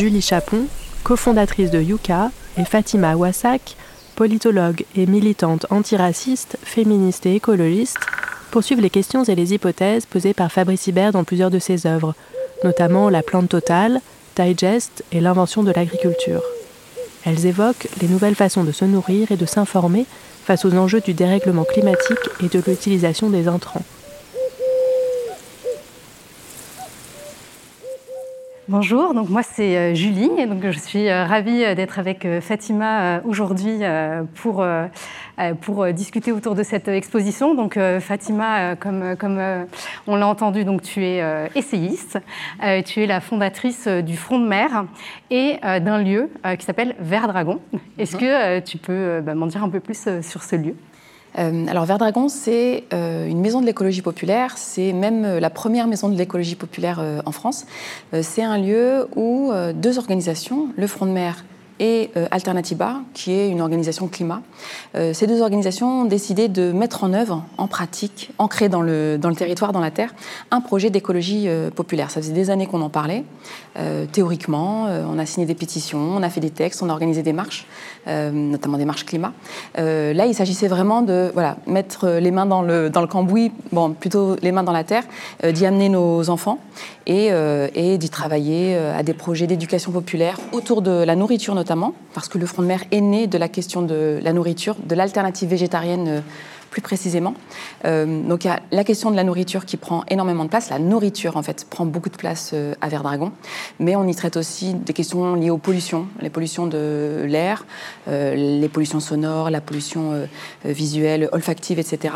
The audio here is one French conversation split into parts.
Julie Chapon, cofondatrice de Yuka, et Fatima Wassak, politologue et militante antiraciste, féministe et écologiste, poursuivent les questions et les hypothèses posées par Fabrice Hibert dans plusieurs de ses œuvres, notamment La plante totale, Digest et l'invention de l'agriculture. Elles évoquent les nouvelles façons de se nourrir et de s'informer face aux enjeux du dérèglement climatique et de l'utilisation des intrants. Bonjour, donc moi c'est euh, Julie et donc je suis euh, ravie euh, d'être avec Fatima aujourd'hui pour, pour discuter autour de cette exposition. Donc Fatima, comme, comme on l'a entendu, donc tu es essayiste, tu es la fondatrice du Front de mer et d'un lieu qui s'appelle Vert Dragon. Est-ce mhm. que tu peux bah, m'en dire un peu plus sur ce lieu? Alors Verdragon, c'est euh, une maison de l'écologie populaire, c'est même euh, la première maison de l'écologie populaire en France. c'est un lieu où deux organisations, le Front de mer et euh, Alternativa, qui est une organisation climat. Euh, ces deux organisations ont décidé de mettre en œuvre, en pratique, ancré dans le, dans le territoire, dans la terre, un projet d'écologie euh, populaire. Ça faisait des années qu'on en parlait, théoriquement. on a signé des pétitions, on a fait des textes, on a organisé des marches, notamment des marches climat. là, il s'agissait vraiment de voilà, mettre les mains dans le, dans le cambouis, bon, plutôt les mains dans la terre, d'y amener nos enfants et, et d'y travailler à des projets d'éducation populaire autour de la nourriture notamment parce que le front de mer est né de la question de la nourriture, de l'alternative végétarienne euh, plus précisément. Euh, donc il y a la question de la nourriture qui prend énormément de place. La nourriture, en fait, prend beaucoup de place euh, à Verdragon. Mais on y traite aussi des questions liées aux pollutions, les pollutions de l'air, les pollutions sonores, la pollution visuelle, olfactive, etc.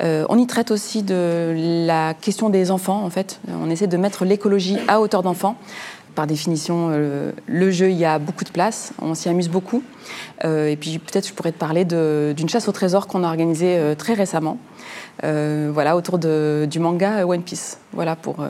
on y traite aussi de la question des enfants, en fait. On essaie de mettre l'écologie à hauteur d'enfants par définition, euh, le jeu, il y a beaucoup de place, on s'y amuse beaucoup. Euh, et puis peut-être je pourrais te parler d'une chasse au trésor qu'on a organisée euh, très récemment, voilà, autour du manga One Piece, voilà, pour,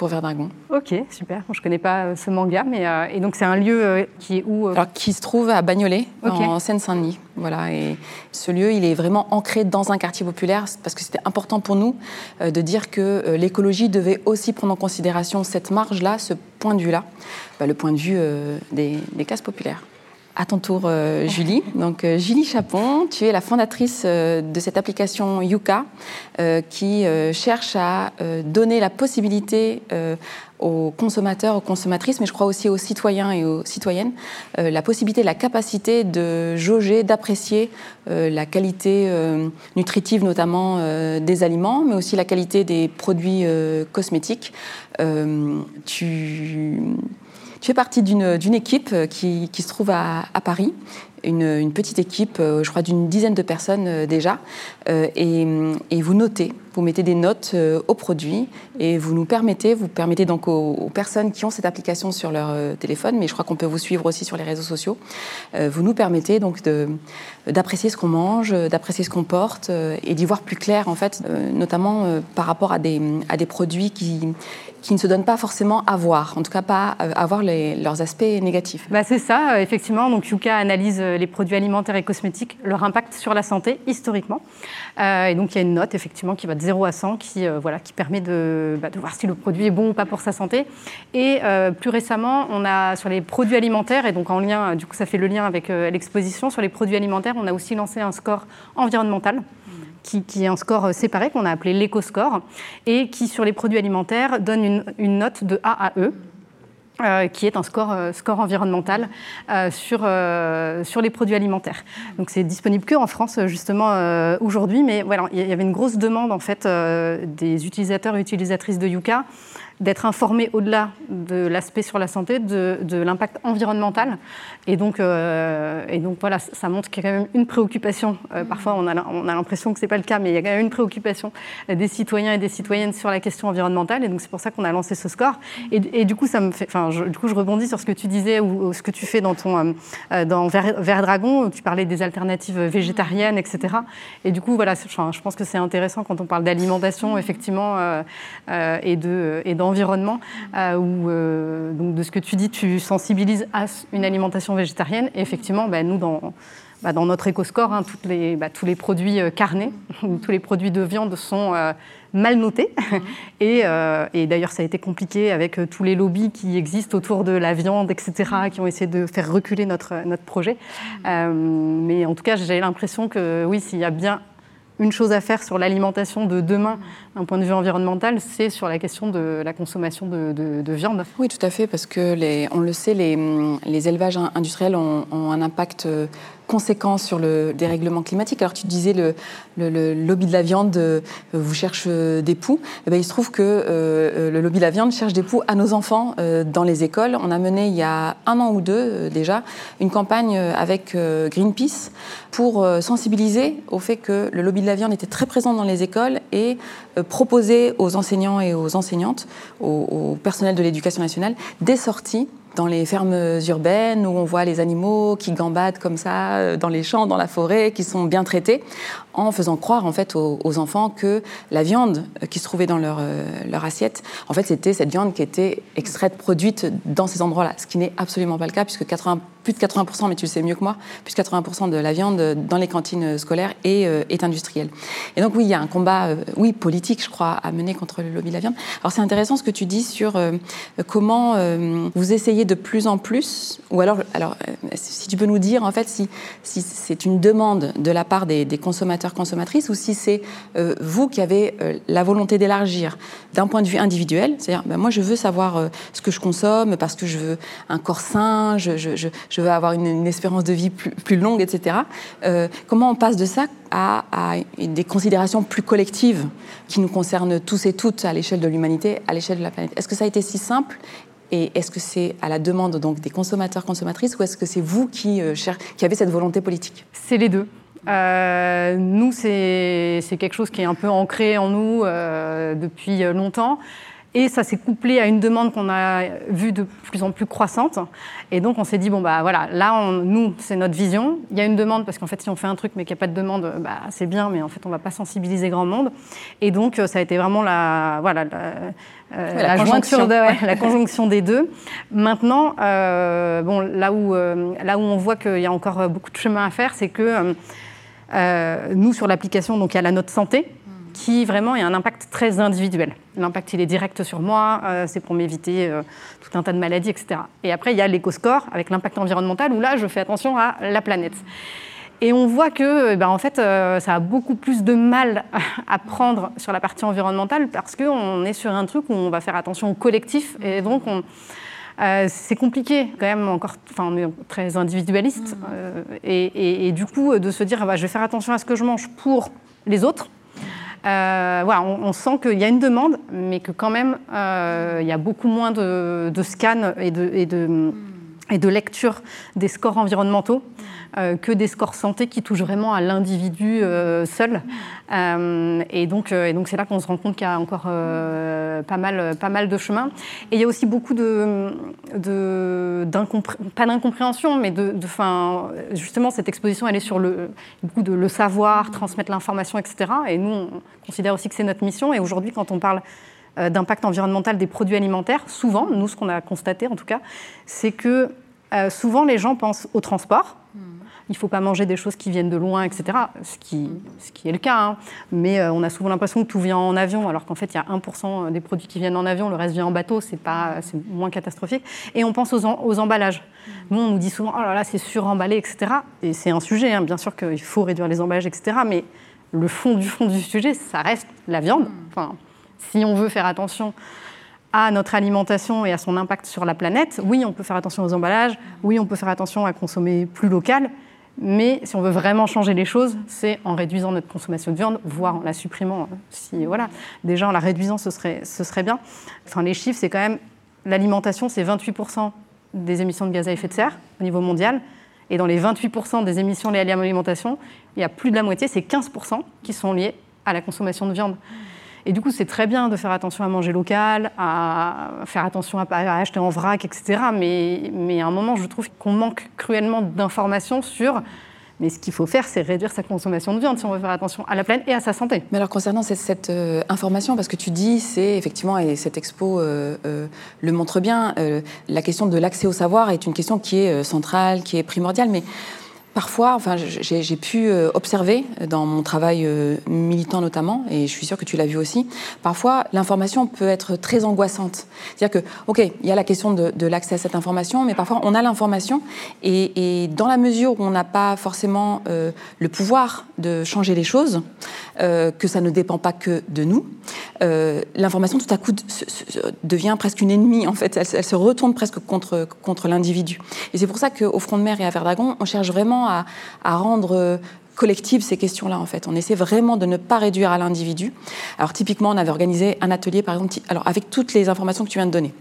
pour Verdragon. Ok, super. je ne connais pas euh, ce manga, mais euh, et donc c'est un lieu euh, qui est où Alors, Qui se trouve à Bagnolet, en Seine-Saint-Denis. Voilà, et ce lieu, il est vraiment ancré dans un quartier populaire parce que c'était important pour nous de dire que l'écologie devait aussi prendre en considération cette marge-là, ce point de vue-là, bah, le point de vue des, des classes populaires. À ton tour, euh, Julie. Donc, euh, Julie Chapon, tu es la fondatrice euh, de cette application Yuka qui cherche à donner la possibilité aux consommateurs, aux consommatrices, mais je crois aussi aux citoyens et aux citoyennes, la possibilité, la capacité de jauger, d'apprécier la qualité nutritive notamment des aliments, mais aussi la qualité des produits cosmétiques. tu tu fais partie d'une équipe euh, qui, se trouve à, Paris, une, petite équipe, euh, je crois, d'une dizaine de personnes euh, déjà, et, vous notez, vous mettez des notes aux produits, et vous nous permettez, vous permettez donc aux, personnes qui ont cette application sur leur téléphone, mais je crois qu'on peut vous suivre aussi sur les réseaux sociaux, vous nous permettez donc d'apprécier ce qu'on mange, d'apprécier ce qu'on porte, et d'y voir plus clair, en fait, notamment par rapport à des, à des produits qui qui ne se donnent pas forcément à voir, en tout cas pas à voir leurs aspects négatifs. Bah c'est ça, euh, effectivement. Donc Yuka analyse euh, les produits alimentaires et cosmétiques, leur impact sur la santé historiquement. Euh, et donc il y a une note effectivement qui va de 0 à 100 qui, voilà, qui permet bah, de, voir si le produit est bon ou pas pour sa santé. Et plus récemment, on a sur les produits alimentaires, et donc en lien, du coup ça fait le lien avec l'exposition, sur les produits alimentaires, on a aussi lancé un score environnemental qui, est un score euh, séparé qu'on a appelé l'éco-score et qui, sur les produits alimentaires, donne une, note de A à E. Euh, qui est un score, euh, score environnemental sur, sur les produits alimentaires. Donc c'est disponible que en France justement aujourd'hui, mais voilà, il y avait une grosse demande en fait des utilisateurs et utilisatrices de Yuka d'être informé au-delà de l'aspect sur la santé, de, l'impact environnemental. Et donc, euh, et donc voilà, ça montre qu'il y a quand même une préoccupation. Euh, parfois, on a, on a l'impression que ce n'est pas le cas, mais il y a quand même une préoccupation des citoyens et des citoyennes sur la question environnementale. Et donc, c'est pour ça qu'on a lancé ce score. Et, du coup, ça me fait, enfin, je, du coup, je rebondis sur ce que tu disais ou, ce que tu fais dans ton euh, dans Vert, Dragon, où tu parlais des alternatives végétariennes, etc. Et du coup, voilà, je pense que c'est intéressant quand on parle d'alimentation, effectivement, et de et euh, où, euh, donc de ce que tu dis, tu sensibilises à une alimentation végétarienne. Et effectivement, bah, nous, dans, bah, dans notre éco-score, hein, toutes les, bah, tous les produits euh, carnés, tous les produits de viande sont mal notés. et, et d'ailleurs, ça a été compliqué avec tous les lobbies qui existent autour de la viande, etc., qui ont essayé de faire reculer notre, notre projet. mais en tout cas, j'ai l'impression que oui, s'il y a bien une chose à faire sur l'alimentation de demain d'un point de vue environnemental, c'est sur la question de la consommation de, viande. Oui, tout à fait, parce que on le sait, les, élevages industriels ont, ont un impact conséquences sur le dérèglement climatique. Alors tu disais le, lobby de la viande euh, vous cherche euh, des poux. Eh bien, il se trouve que euh, le lobby de la viande cherche des poux à nos enfants dans les écoles. On a mené il y a un an ou deux déjà une campagne avec Greenpeace pour sensibiliser au fait que le lobby de la viande était très présent dans les écoles et proposer aux enseignants et aux enseignantes, au personnel de l'éducation nationale, des sorties dans les fermes urbaines où on voit les animaux qui gambadent comme ça euh, dans les champs, dans la forêt, qui sont bien traités, en faisant croire en fait aux, enfants que la viande qui se trouvait dans leur, euh, leur assiette, en fait c'était cette viande qui était extraite, produite dans ces endroits-là, ce qui n'est absolument pas le cas puisque 80, plus de 80%, mais tu le sais mieux que moi, plus de 80% de la viande dans les cantines scolaires est, euh, est industrielle. Et donc oui, il y a un combat, oui, politique, je crois, à mener contre le lobby de la viande. Alors c'est intéressant ce que tu dis sur comment vous essayez de plus en plus, ou alors, alors euh, si tu peux nous dire en fait si, si c'est une demande de la part des, consommateurs, consommatrices, ou si c'est euh, vous qui avez euh, la volonté d'élargir d'un point de vue individuel, c'est-à-dire ben, moi je veux savoir ce que je consomme parce que je veux un corps sain, je, veux avoir une, espérance de vie plus, longue, etc. comment on passe de ça à, à, des considérations plus collectives qui nous concernent tous et toutes à l'échelle de l'humanité, à l'échelle de la planète? Est-ce que ça a été si simple? Et est-ce que c'est à la demande donc des consommateurs, consommatrices, ou est-ce que c'est vous qui, euh, qui avez cette volonté politique? C'est les deux. Euh, nous, c'est quelque chose qui est un peu ancré en nous euh, depuis longtemps. Et ça s'est couplé à une demande qu'on a vue de plus en plus croissante. Et donc on s'est dit, bon, bah voilà, là, on, nous, c'est notre vision. Il y a une demande, parce qu'en fait, si on fait un truc mais qu'il n'y a pas de demande, bah, c'est bien, mais en fait, on ne va pas sensibiliser grand monde. Et donc, ça a été vraiment la, voilà, la, euh, la, conjonction. la conjonction des deux. Maintenant, euh, bon, là, où, euh, là où on voit qu'il y a encore beaucoup de chemin à faire, c'est que nous, sur l'application, donc il y a la note santé qui vraiment a un impact très individuel. L'impact, il est direct sur moi, euh, c'est pour m'éviter euh, tout un tas de maladies, etc. Et après, il y a l'éco-score avec l'impact environnemental, où là, je fais attention à la planète. Et on voit que, ben, en fait, euh, ça a beaucoup plus de mal à prendre sur la partie environnementale parce qu'on est sur un truc où on va faire attention au collectif et donc c'est compliqué quand même encore, enfin on est très individualiste mmh. et, du coup de se dire bah, je vais faire attention à ce que je mange pour les autres euh, voilà, on, sent qu'il y a une demande, mais que quand même, euh, il y a beaucoup moins de, scans et de, et de, et de lecture des scores environnementaux. Euh, que des scores santé qui touchent vraiment à l'individu seul. et donc, et donc c'est là qu'on se rend compte qu'il y a encore pas, mal, pas mal de chemin. Et il y a aussi beaucoup de, de pas d'incompréhension, mais de, de fin, justement cette exposition, elle est sur le, beaucoup de le savoir, transmettre l'information, etc. Et nous, on considère aussi que c'est notre mission. Et aujourd'hui, quand on parle d'impact environnemental des produits alimentaires, souvent, nous, ce qu'on a constaté en tout cas, c'est que souvent les gens pensent au transport il ne faut pas manger des choses qui viennent de loin, etc. Ce qui, est le cas. Hein. Mais euh, on a souvent l'impression que tout vient en avion, alors qu'en fait, il y a 1% des produits qui viennent en avion, le reste vient en bateau, c'est moins catastrophique. Et on pense aux, aux emballages. Nous, on nous dit souvent, oh là là, c'est suremballé, etc. Et c'est un sujet, hein. bien sûr qu'il faut réduire les emballages, etc. Mais le fond du fond du sujet, ça reste la viande. Enfin, si on veut faire attention à notre alimentation et à son impact sur la planète, oui, on peut faire attention aux emballages, oui, on peut faire attention à consommer plus local, Mais si on veut vraiment changer les choses, c'est en réduisant notre consommation de viande, voire en la supprimant. Si, voilà. Déjà, en la réduisant, ce serait, ce serait bien. Enfin, les chiffres, c'est quand même l'alimentation, c'est 28% des émissions de gaz à effet de serre au niveau mondial. Et dans les 28% des émissions liées à l'alimentation, il y a plus de la moitié, c'est 15% qui sont liés à la consommation de viande. Et du coup, c'est très bien de faire attention à manger local, à faire attention à, acheter en vrac, etc. Mais, mais à un moment, je trouve qu'on manque cruellement d'informations sur mais ce qu'il faut faire, c'est réduire sa consommation de viande si on veut faire attention à la planète et à sa santé. Mais alors concernant cette, cette euh, information, parce que tu dis, c'est effectivement, et cette expo euh, euh, le montre bien, la question de l'accès au savoir est une question qui est centrale, qui est primordiale, mais Parfois, enfin, j'ai pu euh, observer dans mon travail euh, militant notamment, et je suis sûre que tu l'as vu aussi, parfois l'information peut être très angoissante. C'est-à-dire que, OK, il y a la question de, l'accès à cette information, mais parfois on a l'information, et, dans la mesure où on n'a pas forcément euh, le pouvoir de changer les choses, que ça ne dépend pas que de nous, l'information tout à coup devient presque une ennemie, en fait, elle, elle se retourne presque contre, contre l'individu. Et c'est pour ça qu'au Front de mer et à Verdragon, on cherche vraiment à, rendre euh, collectives ces questions-là, en fait. On essaie vraiment de ne pas réduire à l'individu. Alors, typiquement, on avait organisé un atelier, par exemple, alors, avec toutes les informations que tu viens de donner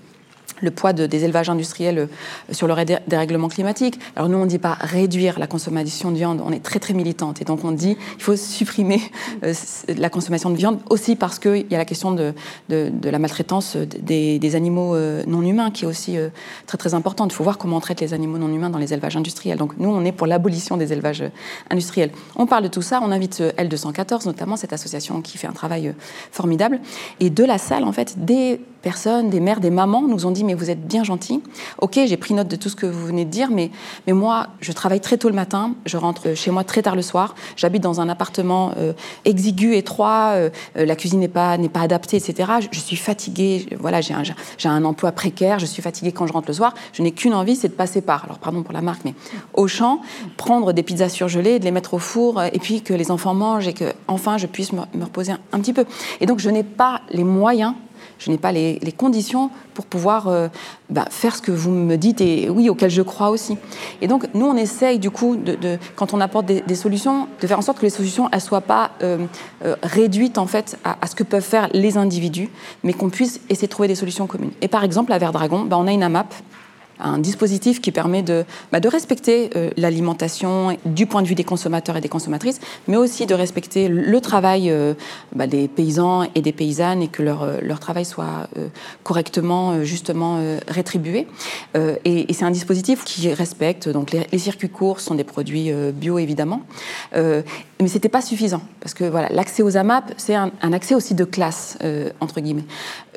le poids des élevages industriels euh, sur le dérèglement climatique. Alors nous, on ne dit pas réduire la consommation de viande, on est très très militante. Et donc on dit qu'il faut supprimer euh, la consommation de viande aussi parce qu'il y a la question de, de, la maltraitance des, des, animaux euh, non humains qui est aussi très très importante. Il faut voir comment on traite les animaux non humains dans les élevages industriels. Donc nous, on est pour l'abolition des élevages industriels. On parle de tout ça, on invite L214 notamment, cette association qui fait un travail formidable. Et de la salle, en fait, des personnes, des mères, des mamans nous ont dit mais vous êtes bien gentils. Ok, j'ai pris note de tout ce que vous venez de dire, mais, mais moi, je travaille très tôt le matin, je rentre chez moi très tard le soir, j'habite dans un appartement euh, exigu, étroit, euh, euh, la cuisine n'est pas, n'est pas adaptée, etc. Je, suis fatiguée, voilà, j'ai un, j'ai un emploi précaire, je suis fatiguée quand je rentre le soir, je n'ai qu'une envie, c'est de passer par, alors pardon pour la marque, mais au champ, prendre des pizzas surgelées, de les mettre au four, et puis que les enfants mangent et que enfin je puisse me, reposer un petit peu. Et donc je n'ai pas les moyens je n'ai pas les, conditions pour pouvoir euh, bah, faire ce que vous me dites et oui, auquel je crois aussi. Et donc, nous, on essaye, du coup, de, quand on apporte des, solutions, de faire en sorte que les solutions ne soient pas euh, euh, réduites, en fait, à, ce que peuvent faire les individus, mais qu'on puisse essayer de trouver des solutions communes. Et par exemple, à Verdragon, bah, on a une AMAP un dispositif qui permet de, bah, respecter euh, l'alimentation du point de vue des consommateurs et des consommatrices, mais aussi de respecter le travail euh, bah, des paysans et des paysannes et que leur, euh, travail soit correctement, justement rétribué. et, c'est un dispositif qui respecte donc les, circuits courts sont des produits bio évidemment, mais c'était pas suffisant parce que voilà l'accès aux AMAP c'est un, accès aussi de classe entre guillemets.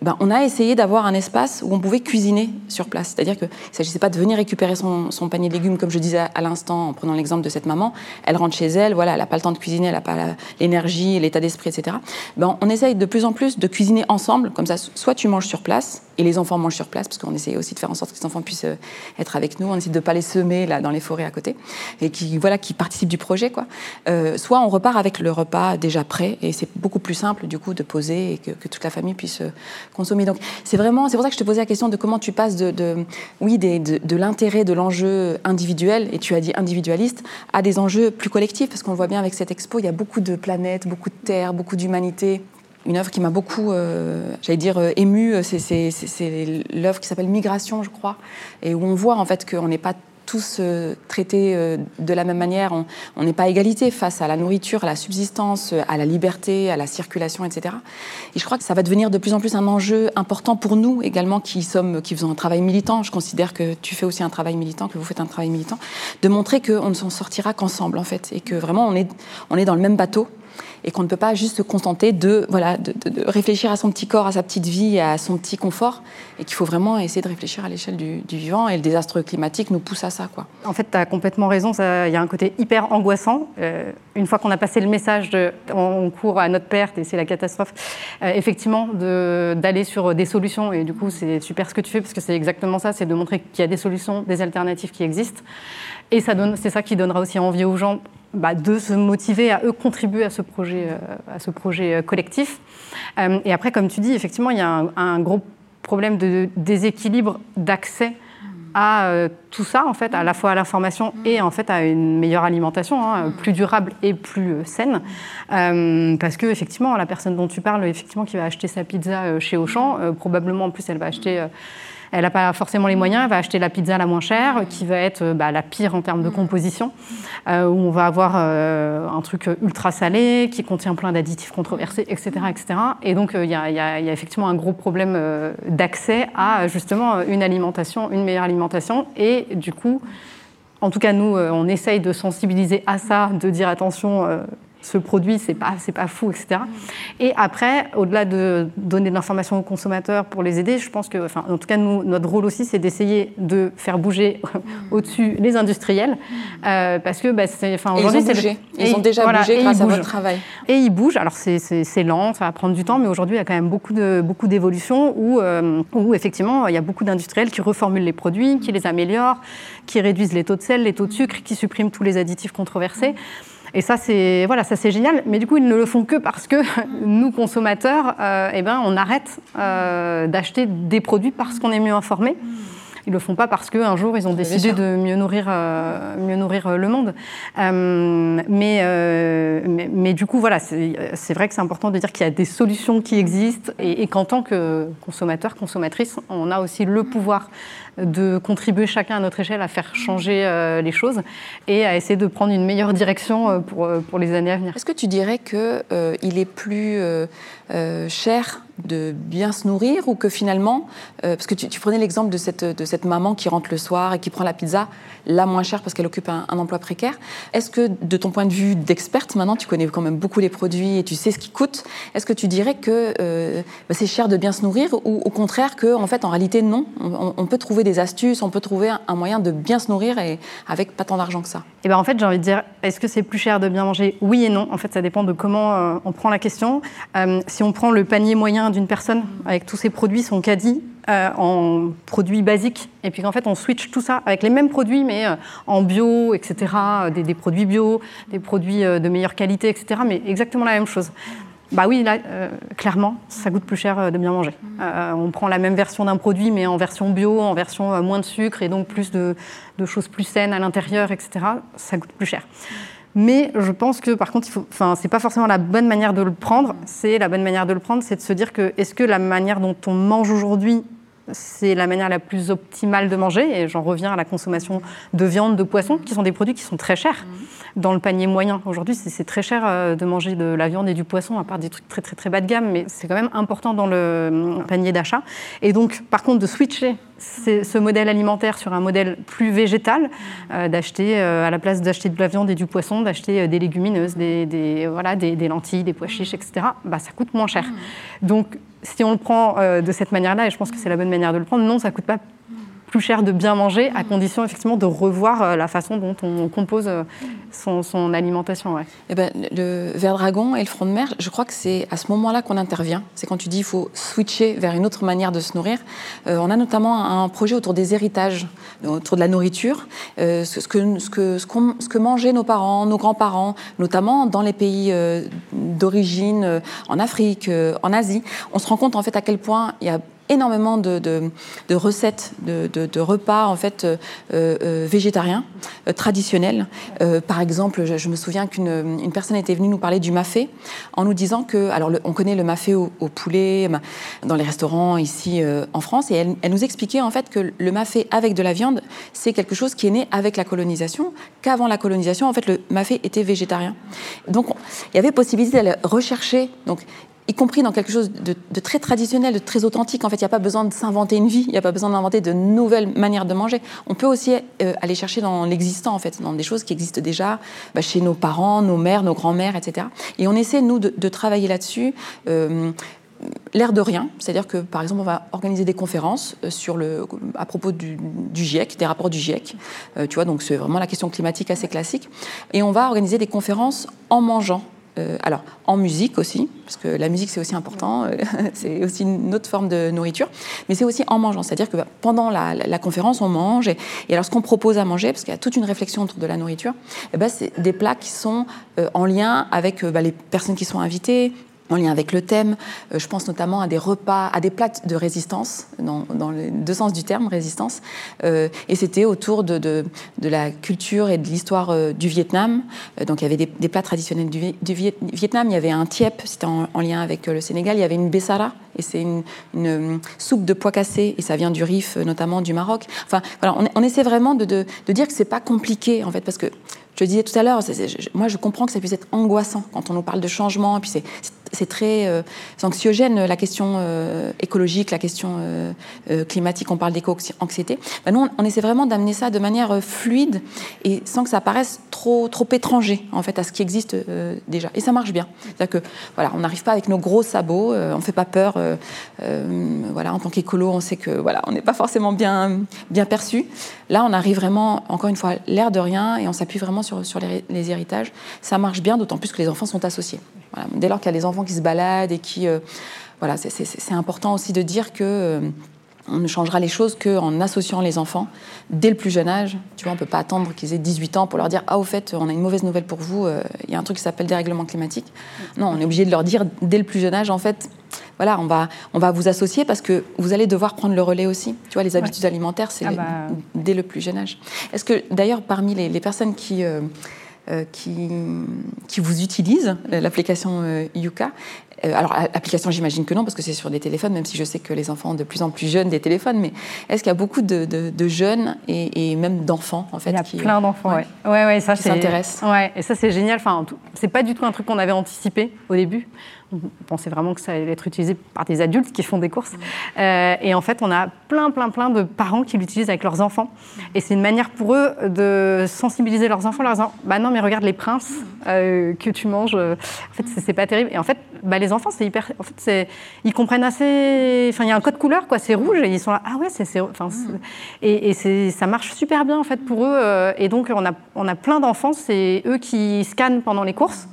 Ben, on a essayé d'avoir un espace où on pouvait cuisiner sur place. C'est-à-dire qu'il ne s'agissait pas de venir récupérer son, panier de légumes, comme je disais à, l'instant en prenant l'exemple de cette maman. Elle rentre chez elle, voilà, elle n'a pas le temps de cuisiner, elle n'a pas l'énergie, l'état d'esprit, etc. Ben, on essaye de plus en plus de cuisiner ensemble, comme ça, soit tu manges sur place, et les enfants mangent sur place, parce qu'on essaye aussi de faire en sorte que les enfants puissent euh, être avec nous. On essaie de ne pas les semer là, dans les forêts à côté, et qui, voilà, qui participent du projet. Quoi. Euh, soit on repart avec le repas déjà prêt, et c'est beaucoup plus simple, du coup, de poser et que, toute la famille puisse euh, consommer. Donc c'est vraiment, c'est pour ça que je te posais la question de comment tu passes de, oui, de, de l'intérêt, de l'enjeu individuel, et tu as dit individualiste, à des enjeux plus collectifs, parce qu'on voit bien avec cette expo, il y a beaucoup de planètes, beaucoup de terres, beaucoup d'humanité. Une œuvre qui m'a beaucoup, euh, j'allais dire, euh, émue, c'est l'œuvre qui s'appelle Migration, je crois, et où on voit en fait qu'on n'est pas tous euh, traités de la même manière. On n'est pas à égalité face à la nourriture, à la subsistance, à la liberté, à la circulation, etc. Et je crois que ça va devenir de plus en plus un enjeu important pour nous également qui sommes, qui faisons un travail militant. Je considère que tu fais aussi un travail militant, que vous faites un travail militant, de montrer qu'on ne s'en sortira qu'ensemble en fait, et que vraiment on est dans le même bateau et qu'on ne peut pas juste se contenter de, voilà, de, réfléchir à son petit corps, à sa petite vie, à son petit confort, et qu'il faut vraiment essayer de réfléchir à l'échelle du, vivant, et le désastre climatique nous pousse à ça. Quoi. En fait, tu as complètement raison, il y a un côté hyper angoissant. Euh, une fois qu'on a passé le message de, on, court à notre perte et c'est la catastrophe, euh, effectivement, d'aller sur des solutions, et du coup, c'est super ce que tu fais, parce que c'est exactement ça, c'est de montrer qu'il y a des solutions, des alternatives qui existent, et c'est ça qui donnera aussi envie aux gens bah, de se motiver à eux contribuer à ce projet, euh, à ce projet euh, collectif. Euh, et après, comme tu dis, effectivement, il y a un, gros problème de déséquilibre d'accès à euh, tout ça, en fait, à la fois à l'information et en fait à une meilleure alimentation, hein, plus durable et plus euh, saine. Euh, parce que effectivement, la personne dont tu parles, effectivement, qui va acheter sa pizza chez Auchan, probablement en plus elle va acheter elle n'a pas forcément les moyens, elle va acheter la pizza la moins chère, qui va être euh, bah, la pire en termes de composition, euh, où on va avoir euh, un truc ultra salé, qui contient plein d'additifs controversés, etc. etc. Et donc, il y, a effectivement un gros problème d'accès à justement une alimentation, une meilleure alimentation. Et du coup, en tout cas, nous, on essaye de sensibiliser à ça, de dire attention ce produit, c'est pas, c'est pas fou, etc. Et après, au-delà de donner de l'information aux consommateurs pour les aider, je pense que, enfin, en tout cas, nous, notre rôle aussi, c'est d'essayer de faire bouger au-dessus les industriels, euh, parce que, bah, c'est, enfin, aujourd'hui, c'est ils ont déjà bougé grâce à votre travail. Et ils bougent. Alors c'est, c'est, lent, ça va prendre du temps, mais aujourd'hui, il y a quand même beaucoup de beaucoup d'évolutions où, euh, où effectivement, il y a beaucoup d'industriels qui reformulent les produits, qui les améliorent, qui réduisent les taux de sel, les taux de sucre, qui suppriment tous les additifs controversés. Et ça, c'est voilà, ça c'est génial. Mais du coup, ils ne le font que parce que nous, consommateurs, euh, eh ben, on arrête euh, d'acheter des produits parce qu'on est mieux informé. Ils le font pas parce qu'un jour ils ont décidé de mieux nourrir, euh, mieux nourrir le monde. mais, mais, mais, du coup, voilà, c'est vrai que c'est important de dire qu'il y a des solutions qui existent et, et qu'en tant que consommateur, consommatrice, on a aussi le pouvoir de contribuer chacun à notre échelle à faire changer euh, les choses et à essayer de prendre une meilleure direction euh, pour, euh, pour les années à venir. Est-ce que tu dirais qu'il est plus cher de bien se nourrir ou que finalement, parce que tu, prenais l'exemple de cette, de cette maman qui rentre le soir et qui prend la pizza la moins chère parce qu'elle occupe un, emploi précaire, est-ce que de ton point de vue d'experte, maintenant tu connais quand même beaucoup les produits et tu sais ce qui coûte, est-ce que tu dirais que bah, c'est cher de bien se nourrir ou au contraire que en fait en réalité non, on peut trouver des astuces, on peut trouver un moyen de bien se nourrir et avec pas tant d'argent que ça Et eh ben en fait, j'ai envie de dire, est-ce que c'est plus cher de bien manger? Oui et non. En fait, ça dépend de comment euh, on prend la question. Euh, si on prend le panier moyen d'une personne avec tous ses produits, son caddie, euh, en produits basiques, et puis qu'en fait on switch tout ça avec les mêmes produits, mais en bio, etc., des, des, produits bio, des produits de meilleure qualité, etc., mais exactement la même chose. Bah oui, là, euh, clairement, ça coûte plus cher euh, de bien manger. Mm. Euh, on prend la même version d'un produit, mais en version bio, en version moins de sucre et donc plus de, choses plus saines à l'intérieur, etc. Ça coûte plus cher. Mais je pense que par contre, enfin, c'est pas forcément la bonne manière de le prendre. C'est la bonne manière de le prendre, c'est de se dire que est-ce que la manière dont on mange aujourd'hui c'est la manière la plus optimale de manger? Et j'en reviens à la consommation de viande, de poisson, qui sont des produits qui sont très chers dans le panier moyen. Aujourd'hui, c'est très cher euh, de manger de la viande et du poisson, à part des trucs très très très bas de gamme, mais c'est quand même important dans le euh, panier d'achat. Et donc, par contre, de switcher ce modèle alimentaire sur un modèle plus végétal, euh, d'acheter, à la place d'acheter de la viande et du poisson, d'acheter des légumineuses, des, voilà, des, lentilles, des pois chiches, etc., bah, ça coûte moins cher. Donc, si on le prend de cette manière-là, et je pense que c'est la bonne manière de le prendre, non, ça ne coûte pas plus cher de bien manger, à condition effectivement de revoir euh, la façon dont on compose euh, son, alimentation. Ouais. Eh ben, le ver dragon et le front de mer, je crois que c'est à ce moment-là qu'on intervient. C'est quand tu dis qu'il faut switcher vers une autre manière de se nourrir. Euh, on a notamment un projet autour des héritages, autour de la nourriture, ce, que, ce, que, ce, ce, que mangeaient nos parents, nos grands-parents, notamment dans les pays d'origine, en Afrique, en Asie. On se rend compte en fait à quel point il y a énormément de, recettes, de, repas en fait euh, euh, végétariens euh, traditionnels. par exemple, je, me souviens qu'une une personne était venue nous parler du mafé en nous disant que, alors on connaît le mafé au, poulet dans les restaurants ici en France, et elle, elle, nous expliquait en fait que le mafé avec de la viande, c'est quelque chose qui est né avec la colonisation, qu'avant la colonisation, en fait, le mafé était végétarien. Donc, il y avait possibilité d'aller rechercher donc y compris dans quelque chose de, très traditionnel, de très authentique. En fait, il n'y a pas besoin de s'inventer une vie, il n'y a pas besoin d'inventer de nouvelles manières de manger. On peut aussi euh, aller chercher dans l'existant, en fait, dans des choses qui existent déjà bah, chez nos parents, nos mères, nos grands-mères, etc. Et on essaie, nous, de, travailler là-dessus. Euh, l'air de rien, c'est-à-dire que par exemple on va organiser des conférences euh, sur le, à propos du, GIEC, des rapports du GIEC, tu vois donc c'est vraiment la question climatique assez classique, et on va organiser des conférences en mangeant euh, alors, en musique aussi, parce que la musique c'est aussi important, euh, c'est aussi une autre forme de nourriture, mais c'est aussi en mangeant. C'est-à-dire que pendant la, conférence, on mange, et, alors ce qu'on propose à manger, parce qu'il y a toute une réflexion autour de la nourriture, eh ben, c'est des plats qui sont euh, en lien avec bah, les personnes qui sont invitées, en lien avec le thème. Euh, je pense notamment à des repas, à des plats de résistance, dans, dans les deux sens du terme, résistance. Euh, et c'était autour de, la culture et de l'histoire euh, du Vietnam. Donc il y avait des, plats traditionnels du, Vietnam. Il y avait un tiep, c'était en, en, lien avec le Sénégal. Il y avait une bessara, et c'est une, soupe de pois cassés, et ça vient du Rif, notamment du Maroc. Enfin, voilà, on, essaie vraiment de, de, dire que c'est pas compliqué, en fait, parce que je disais tout à l'heure, moi je comprends que ça puisse être angoissant quand on nous parle de changement, et puis c'est très euh, anxiogène la question euh, écologique, la question euh, climatique, on parle d'éco-anxiété. Ben nous, on, essaie vraiment d'amener ça de manière fluide et sans que ça paraisse trop, trop étranger en fait à ce qui existe déjà. Et ça marche bien. C'est-à-dire que voilà, on n'arrive pas avec nos gros sabots, on fait pas peur. voilà, en tant qu'écolo, on sait que voilà, on n'est pas forcément bien, bien perçu. Là, on arrive vraiment, encore une fois, l'air de rien et on s'appuie vraiment sur, sur les, les, héritages. Ça marche bien, d'autant plus que les enfants sont associés. Dès lors qu'il y a des enfants qui se baladent et qui. Euh, voilà, c'est important aussi de dire que. Euh, on ne changera les choses qu'en associant les enfants dès le plus jeune âge. Tu vois, on ne peut pas attendre qu'ils aient 18 ans pour leur dire Ah, au fait, on a une mauvaise nouvelle pour vous, euh, il y a un truc qui s'appelle dérèglement climatique. Non, on est obligé de leur dire dès le plus jeune âge, en fait, voilà, on va, on va vous associer parce que vous allez devoir prendre le relais aussi. Tu vois, les habitudes ouais. alimentaires, c'est ah bah... dès le plus jeune âge. Est-ce que, d'ailleurs, parmi les, les, personnes qui. Euh, qui, qui, vous utilisent l'application euh, Yuka. Euh, alors, application, j'imagine que non, parce que c'est sur des téléphones, même si je sais que les enfants ont de plus en plus jeunes des téléphones. Mais est-ce qu'il y a beaucoup de, de, de jeunes et, et, même d'enfants, en fait Il y a qui, plein d'enfants, ouais. ouais. Ouais, ouais, ça, qui s'intéressent. Ouais, et ça, c'est génial. Enfin, c'est pas du tout un truc qu'on avait anticipé au début. On pensait vraiment que ça allait être utilisé par des adultes qui font des courses. Mmh. Euh, et en fait, on a plein, plein, plein de parents qui l'utilisent avec leurs enfants. Et c'est une manière pour eux de sensibiliser leurs enfants, leur disant Bah non, mais regarde les princes euh, que tu manges. En fait, c'est pas terrible. Et en fait, bah, les enfants, c'est hyper. En fait, c'est ils comprennent assez. Enfin, il y a un code couleur, quoi. C'est rouge et ils sont là. Ah ouais, c'est. Enfin, et, et c'est ça marche super bien en fait pour eux. Et donc, on a on a plein d'enfants. C'est eux qui scannent pendant les courses.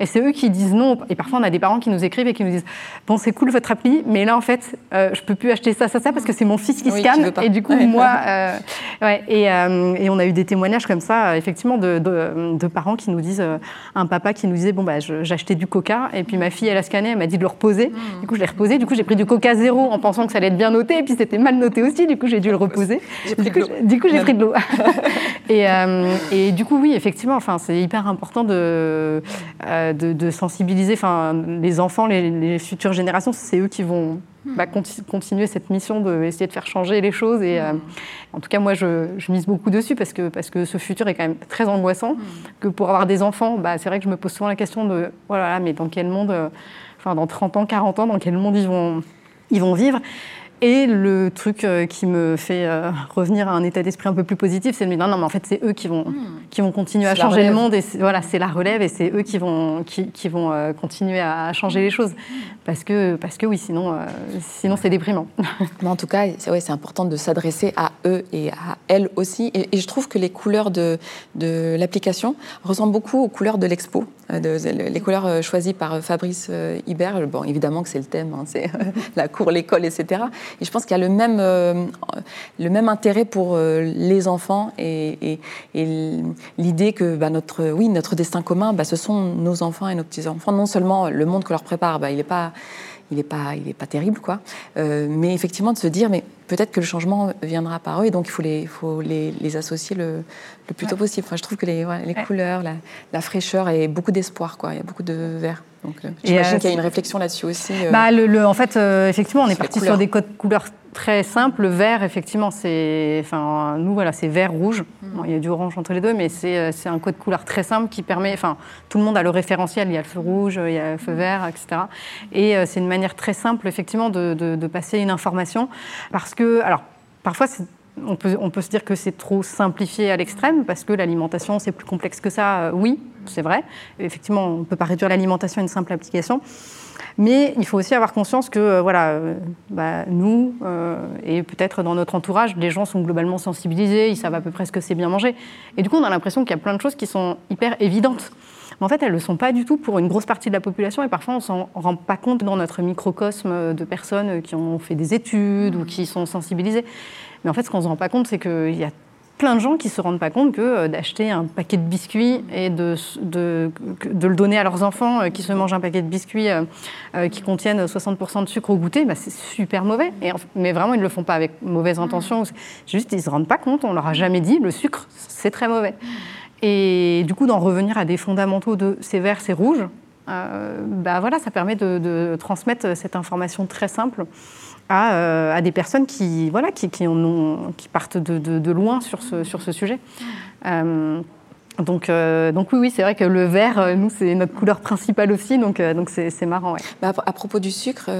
Et c'est eux qui disent non. Et parfois, on a des parents qui nous écrivent et qui nous disent Bon, c'est cool votre appli, mais là, en fait, euh, je peux plus acheter ça, ça, ça, parce que c'est mon fils qui oui, scanne. Et du coup, ouais. moi. Euh, ouais, et, euh, et, on a eu des témoignages comme ça, effectivement, de, de, de parents qui nous disent euh, Un papa qui nous disait Bon, bah, j'achetais du coca, et puis ma fille, elle a scanné, elle m'a dit de le reposer. Mmh. Du coup, je l'ai reposé. Du coup, j'ai pris du coca zéro en pensant que ça allait être bien noté, et puis c'était mal noté aussi. Du coup, j'ai dû le reposer. Pris du, coup, du coup, j'ai pris de l'eau. et, et, du coup, oui, effectivement, enfin, c'est hyper important de, de, de sensibiliser enfin, les enfants, les, les futures générations, c'est eux qui vont bah, conti continuer cette mission d'essayer de, de faire changer les choses. Et euh, en tout cas, moi, je, je, mise beaucoup dessus parce que, parce que ce futur est quand même très angoissant. Que pour avoir des enfants, bah, c'est vrai que je me pose souvent la question de voilà, oh mais dans quel monde, euh, enfin, dans 30 ans, 40 ans, dans quel monde ils vont, ils vont vivre? Et le truc euh, qui me fait euh, revenir à un état d'esprit un peu plus positif, c'est de me dire non, non, mais en fait, c'est eux qui vont, mmh. qui vont continuer à changer le monde. Et voilà, c'est la relève et c'est eux qui vont, qui, qui vont euh, continuer à changer les choses. Parce que, parce que oui, sinon, euh, sinon c'est déprimant. Mais en tout cas, c'est ouais, important de s'adresser à eux et à elles aussi. Et, et je trouve que les couleurs de, de l'application ressemblent beaucoup aux couleurs de l'expo, les couleurs choisies par Fabrice Hibert. Bon, évidemment que c'est le thème, hein, c'est la cour, l'école, etc. Et je pense qu'il y a le même, euh, le même intérêt pour euh, les enfants et, et, et l'idée que bah, notre, oui, notre destin commun, bah, ce sont nos enfants et nos petits-enfants. Non seulement le monde que leur prépare, bah, il n'est pas il n'est pas, il est pas terrible, quoi. Euh, mais effectivement, de se dire, mais peut-être que le changement viendra par eux, et donc il faut les, faut les, les associer le, le plus tôt possible. Enfin, je trouve que les, ouais, les ouais. couleurs, la, la, fraîcheur et beaucoup d'espoir, quoi. Il y a beaucoup de vert. Donc, j'imagine euh, qu'il y a une réflexion là-dessus aussi. Euh, bah, le, le, en fait, euh, effectivement, on est parti sur des codes couleurs très simples. Le vert, effectivement, c'est, enfin, nous, voilà, c'est vert, rouge. Bon, il y a du orange entre les deux, mais c'est, c'est un code couleur très simple qui permet, enfin, tout le monde a le référentiel. Il y a le feu rouge, il y a le feu vert, etc. Et euh, c'est une manière très simple, effectivement, de, de, de passer une information, parce que, alors, parfois, c'est on peut, se dire que c'est trop simplifié à l'extrême parce que l'alimentation c'est plus complexe que ça. Euh, oui, c'est vrai. Effectivement, on ne peut pas réduire l'alimentation à une simple application. Mais il faut aussi avoir conscience que euh, voilà, euh, bah, nous et peut-être dans notre entourage, les gens sont globalement sensibilisés, ils savent à peu près ce que c'est bien manger. Et du coup, on a l'impression qu'il y a plein de choses qui sont hyper évidentes. Mais en fait, elles ne le sont pas du tout pour une grosse partie de la population et parfois on s'en rend pas compte dans notre microcosme de personnes qui ont fait des études ou qui sont sensibilisées. Mais en fait, ce qu'on ne se rend pas compte, c'est qu'il y a plein de gens qui ne se rendent pas compte que euh, d'acheter un paquet de biscuits et de, de, de, le donner à leurs enfants euh, qui se mangent un paquet de biscuits euh, qui contiennent 60% de sucre au goûter, bah, c'est super mauvais. Et, mais vraiment, ils ne le font pas avec mauvaise intention. Juste, ils ne se rendent pas compte, on leur a jamais dit, le sucre, c'est très mauvais. Et du coup, d'en revenir à des fondamentaux de c'est vert, c'est rouge, bah voilà, ça permet de, de, transmettre cette information très simple euh, à, des personnes qui, voilà, qui, qui, ont, qui partent de, de, loin sur ce, sur ce sujet. Euh, donc, euh, donc oui, oui c'est vrai que le vert, euh, nous, c'est notre couleur principale aussi, donc euh, donc c'est marrant. Ouais. Bah, à propos du sucre,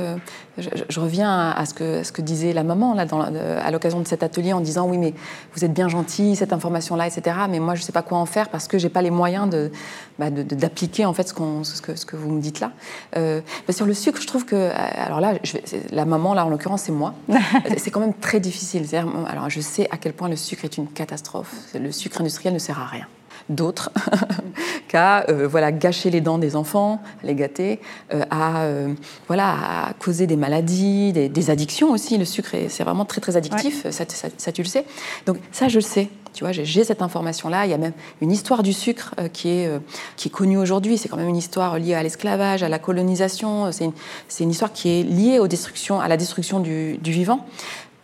je, reviens à ce, que, ce que disait la maman là, dans, à l'occasion de cet atelier en disant oui, mais vous êtes bien gentil, cette information-là, etc. Mais moi, je ne sais pas quoi en faire parce que j'ai pas les moyens de bah, d'appliquer en fait ce, ce, que, ce que vous me dites là. Bah, sur le sucre, je trouve que alors là, je la maman là en l'occurrence, c'est moi. c'est quand même très difficile. Alors je sais à quel point le sucre est une catastrophe. Le sucre industriel ne sert à rien d'autres qu'à euh, voilà, gâcher les dents des enfants, les gâter, euh, à, euh, voilà, à causer des maladies, des, addictions aussi. Le sucre, c'est vraiment très très addictif, ça, ça, tu le sais. Donc ça, je le sais. Tu vois, j'ai cette information-là. Il y a même une histoire du sucre qui, est, qui est connue aujourd'hui. C'est quand même une histoire liée à l'esclavage, à la colonisation. C'est une, une, histoire qui est liée aux destructions, à la destruction du, du vivant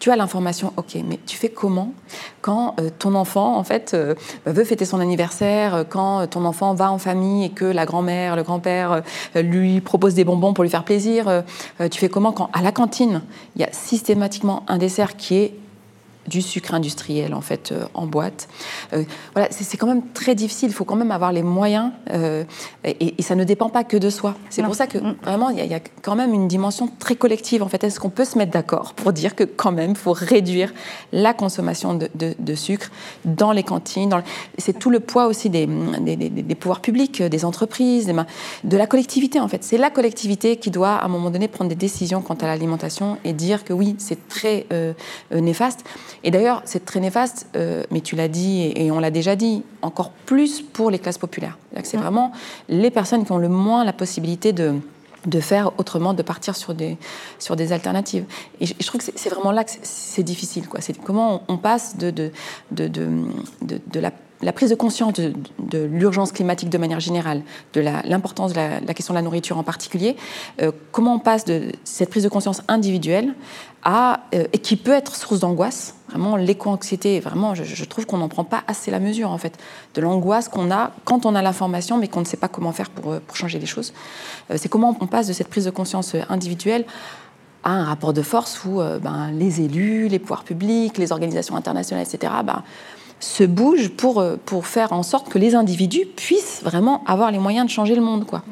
tu as l'information, ok, mais tu fais comment quand euh, ton enfant, en fait, euh, veut fêter son anniversaire, euh, quand ton enfant va en famille et que la grand-mère, le grand-père lui propose des bonbons pour lui faire plaisir Tu fais comment quand, à la cantine, il y a systématiquement un dessert qui est du sucre industriel en fait euh, en boîte. Euh, voilà, c'est quand même très difficile. Il faut quand même avoir les moyens euh, et, ça ne dépend pas que de soi. C'est pour ça que mm. vraiment il y, a quand même une dimension très collective. En fait, est-ce qu'on peut se mettre d'accord pour dire que quand même il faut réduire la consommation de, sucre dans les cantines C'est tout le poids aussi des, des, pouvoirs publics, des entreprises, de la collectivité en fait. C'est la collectivité qui doit à un moment donné prendre des décisions quant à l'alimentation et dire que oui c'est très néfaste. Et d'ailleurs, c'est très néfaste, euh, mais tu l'as dit et, on l'a déjà dit, encore plus pour les classes populaires. C'est vraiment les personnes qui ont le moins la possibilité de, de faire autrement, de partir sur des, sur des alternatives. Et je, trouve que c'est vraiment là que c'est difficile. C'est comment on, passe de, de, de, de la la prise de conscience de, l'urgence climatique de manière générale, de l'importance de la, question de la nourriture en particulier, euh, comment on passe de cette prise de conscience individuelle à, euh, et qui peut être source d'angoisse, vraiment l'éco-anxiété, vraiment, je, trouve qu'on n'en prend pas assez la mesure en fait, de l'angoisse qu'on a quand on a l'information mais qu'on ne sait pas comment faire pour, euh, changer les choses. C'est comment on passe de cette prise de conscience individuelle à un rapport de force où ben, les élus, les pouvoirs publics, les organisations internationales, etc., se bouge pour, euh, pour faire en sorte que les individus puissent vraiment avoir les moyens de changer le monde. Quoi.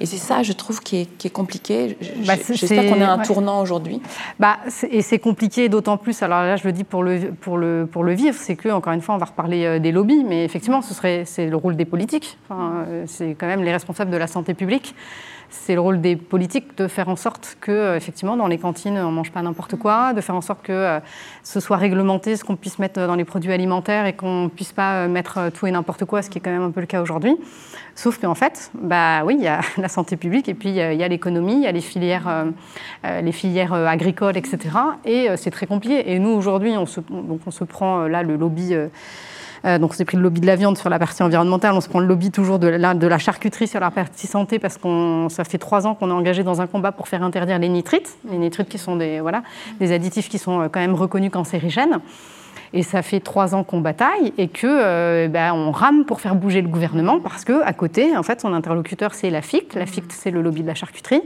Et c'est ça, je trouve, qui est, qui est compliqué. Bah, j'espère qu'on est à un tournant aujourd'hui. Bah, et c'est compliqué d'autant plus, alors là je le dis pour le, pour le, pour le vivre, c'est que, encore une fois, on va reparler euh, des lobbies, mais effectivement, ce c'est le rôle des politiques. Enfin, euh, c'est quand même les responsables de la santé publique c'est le rôle des politiques de faire en sorte que, euh, effectivement, dans les cantines, on ne mange pas n'importe quoi, de faire en sorte que euh, ce soit réglementé, ce qu'on puisse mettre dans les produits alimentaires et qu'on ne puisse pas euh, mettre tout et n'importe quoi, ce qui est quand même un peu le cas aujourd'hui. Sauf qu'en fait, bah oui, il y a la santé publique et puis il y a l'économie, il y a les filières, les filières agricoles, etc. Et c'est très compliqué. Et nous, aujourd'hui, on on se prend là le lobby donc on s'est pris le lobby de la viande sur la partie environnementale, on se prend le lobby toujours de la, charcuterie sur la partie santé parce que ça fait trois ans qu'on est engagé dans un combat pour faire interdire les nitrites, les nitrites qui sont des, voilà, des additifs qui sont euh, quand même reconnus cancérigènes. Et ça fait trois ans qu'on bataille et que euh, ben, on rame pour faire bouger le gouvernement parce que à côté, en fait, son interlocuteur c'est la FIC. La FIC, c'est le lobby de la charcuterie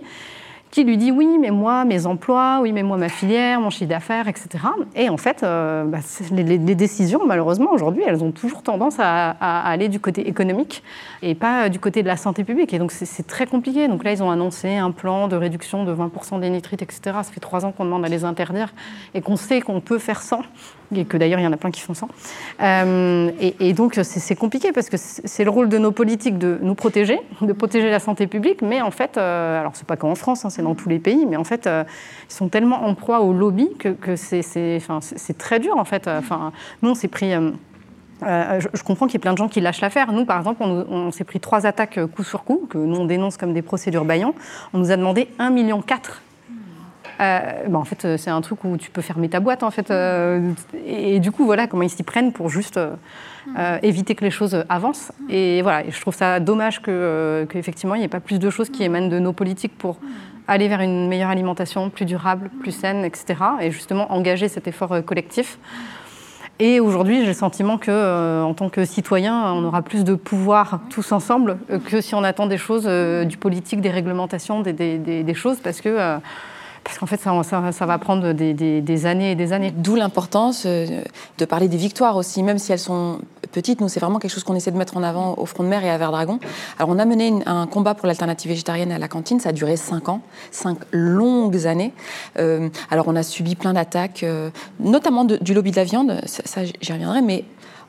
qui lui dit oui, mais moi, mes emplois, oui, mais moi, ma filière, mon chiffre d'affaires, etc. Et en fait, euh, bah, les, décisions, malheureusement, aujourd'hui, elles ont toujours tendance à, aller du côté économique et pas du côté de la santé publique. Et donc, c'est très compliqué. Donc là, ils ont annoncé un plan de réduction de 20% des nitrites, etc. Ça fait trois ans qu'on demande à les interdire et qu'on sait qu'on peut faire sans et que d'ailleurs il y en a plein qui font ça. Euh, et, donc c'est compliqué parce que c'est le rôle de nos politiques de nous protéger, de protéger la santé publique, mais en fait, euh, alors c'est pas qu'en France, hein, c'est dans tous les pays, mais en fait euh, ils sont tellement en proie au lobby que, c'est très dur en fait. Enfin, nous on s'est pris. je, comprends qu'il y ait plein de gens qui lâchent l'affaire. Nous, par exemple, on, s'est pris trois attaques coup sur coup, que nous on dénonce comme des procédures baillants. On nous a demandé 1,4 million bah, en fait, c'est un truc où tu peux fermer ta boîte, en fait. et, du coup, voilà comment ils s'y prennent pour juste éviter que les choses avancent. Et voilà, et je trouve ça dommage qu'effectivement, il n'y ait pas plus de choses qui émanent de nos politiques pour aller vers une meilleure alimentation plus durable, plus saine, etc. Et justement engager cet effort euh, collectif. Et aujourd'hui, j'ai le sentiment que, euh, en tant que citoyen, on aura plus de pouvoir tous ensemble euh, que si on attend des choses du politique, des réglementations, des, des, choses, parce que parce qu'en fait, ça, ça, va prendre des, années et des années. D'où l'importance de parler des victoires aussi, même si elles sont petite. Nous, c'est vraiment quelque chose qu'on essaie de mettre en avant au Front de Mer et à Verdragon. Alors, on a mené un combat pour l'alternative végétarienne à la cantine. Ça a duré cinq ans, cinq longues années. Euh, alors, on a subi plein d'attaques, euh, notamment du lobby de la viande. Ça, j'y reviendrai, mais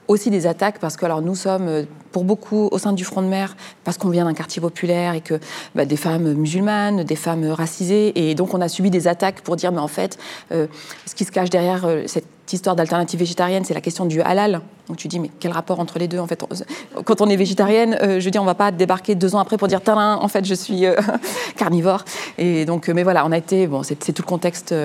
aussi des attaques parce que nous sommes euh, pour beaucoup au sein du front de mer parce qu'on vient d'un quartier populaire et que bah, des femmes musulmanes, des femmes racisées et donc on a subi des attaques pour dire mais en fait ce qui se cache derrière cette histoire d'alternative végétarienne, c'est la question du halal. Donc tu dis, mais quel rapport entre les deux En fait, quand on est végétarienne, euh, je dis, on va pas débarquer deux ans après pour dire, en fait, je suis euh, carnivore. Et donc, euh, mais voilà, on a été, bon, c'est tout le contexte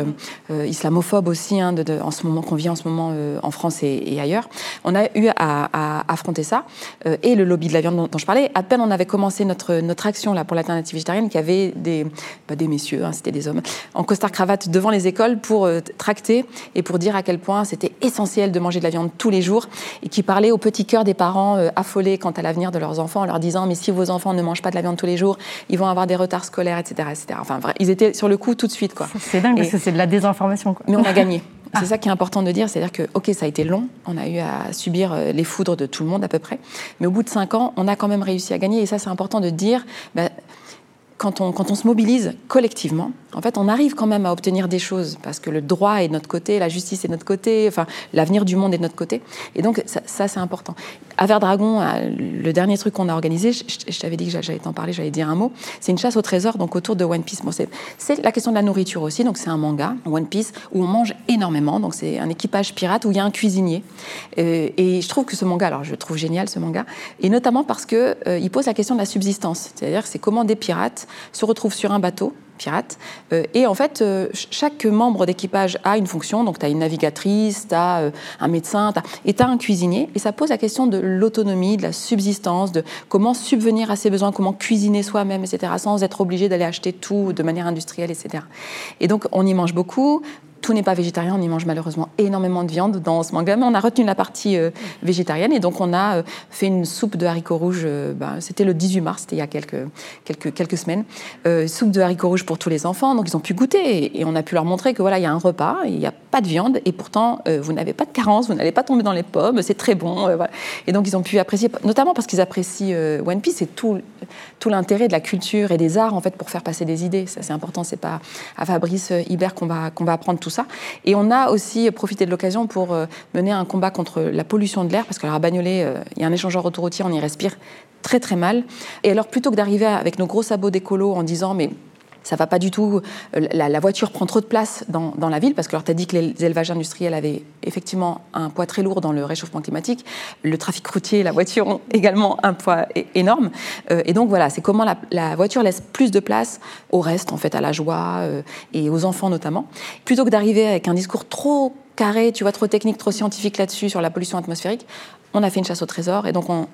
islamophobe aussi, hein, de, en ce moment qu'on vit en ce moment en France et, ailleurs. On a eu à, affronter ça et le lobby de la viande dont, je parlais. À peine on avait commencé notre notre action là pour l'alternative végétarienne, qu'il y avait des des messieurs, hein, c'était des hommes, en costard cravate devant les écoles pour tracter et pour dire à quel point c'était essentiel de manger de la viande tous les jours, et qui parlait au petit cœur des parents euh, affolés quant à l'avenir de leurs enfants, en leur disant mais si vos enfants ne mangent pas de la viande tous les jours, ils vont avoir des retards scolaires, etc. etc. Enfin, ils étaient sur le coup tout de suite. Quoi. C'est dingue, parce que c'est de la désinformation. Quoi. Mais on a gagné. C'est ah. ça qui est important de dire, c'est-à-dire que, ok, ça a été long, on a eu à subir euh, les foudres de tout le monde à peu près, mais au bout de cinq ans, on a quand même réussi à gagner, et ça c'est important de dire, bah, quand on, quand on se mobilise collectivement, en fait, on arrive quand même à obtenir des choses parce que le droit est de notre côté, la justice est de notre côté, enfin, l'avenir du monde est de notre côté. Et donc, ça, c'est important. À Verdragon, euh, le dernier truc qu'on a organisé, je, t'avais dit que j'allais t'en parler, j'allais dire un mot, c'est une chasse au trésor donc autour de One Piece. Bon, c'est la question de la nourriture aussi, donc c'est un manga, One Piece, où on mange énormément. Donc, c'est un équipage pirate où il y a un cuisinier. Euh, et je trouve que ce manga, alors je le trouve génial ce manga, et notamment parce qu'il euh, pose la question de la subsistance. C'est-à-dire, c'est comment des pirates se retrouvent sur un bateau pirate. Euh, et en fait, euh, chaque membre d'équipage a une fonction. Donc, tu as une navigatrice, tu as euh, un médecin, et tu as un cuisinier. Et ça pose la question de l'autonomie, de la subsistance, de comment subvenir à ses besoins, comment cuisiner soi-même, etc., sans être obligé d'aller acheter tout de manière industrielle, etc. Et donc, on y mange beaucoup tout n'est pas végétarien, on y mange malheureusement énormément de viande dans ce manga, mais on a retenu la partie euh, végétarienne et donc on a euh, fait une soupe de haricots rouges, euh, ben, c'était le 18 mars, c'était il y a quelques, semaines, soupe de haricots rouges pour tous les enfants, donc ils ont pu goûter et, on a pu leur montrer que voilà, il y a un repas, il n'y a pas de viande et pourtant vous n'avez pas de carence, vous n'allez pas tomber dans les pommes, c'est très bon. Et donc ils ont pu apprécier, notamment parce qu'ils apprécient One Piece et tout, tout l'intérêt de la culture et des arts en fait pour faire passer des idées. Ça c'est important, c'est pas à Fabrice Hibert qu'on va, qu'on va apprendre tout ça. Et on a aussi profité de l'occasion pour euh, mener un combat contre la pollution de l'air, parce qu'à Bagnolet, euh, il y a un échangeur autoroutier, on y respire très très mal. Et alors plutôt que d'arriver avec nos gros sabots d'écolo en disant mais ça va pas du tout. Euh, la, voiture prend trop de place dans, la ville parce que tu as dit que les élevages industriels avaient effectivement un poids très lourd dans le réchauffement climatique. Le trafic routier, la voiture ont également un poids énorme. Euh, et donc voilà, c'est comment la, voiture laisse plus de place au reste, en fait, à la joie euh, et aux enfants notamment. Plutôt que d'arriver avec un discours trop carré, tu vois, trop technique, trop scientifique là-dessus sur la pollution atmosphérique, on a fait une chasse au trésor et donc on,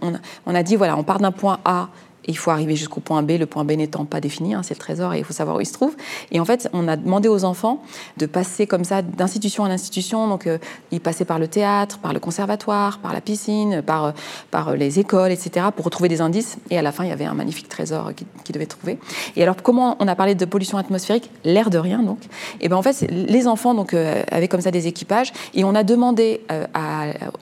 on a dit voilà, on part d'un point A il faut arriver jusqu'au point B, le point B n'étant pas défini, hein, c'est le trésor et il faut savoir où il se trouve. Et en fait, on a demandé aux enfants de passer comme ça d'institution en institution. Donc, euh, ils passaient par le théâtre, par le conservatoire, par la piscine, par, euh, par les écoles, etc., pour retrouver des indices. Et à la fin, il y avait un magnifique trésor qu'ils devaient trouver. Et alors, comment on a parlé de pollution atmosphérique? L'air de rien, donc. Et ben en fait, les enfants donc, euh, avaient comme ça des équipages. Et on a demandé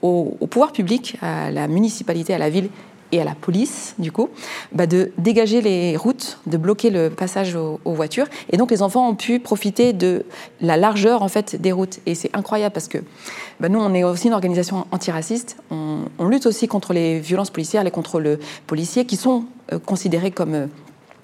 au, au pouvoir public, à la municipalité, à la ville et à la police, du coup, bah de dégager les routes, de bloquer le passage aux, voitures. Et donc, les enfants ont pu profiter de la largeur, en fait, des routes. Et c'est incroyable parce que bah nous, on est aussi une organisation antiraciste. On, on, lutte aussi contre les violences policières, les contrôles policiers qui sont euh, considérés comme... Euh,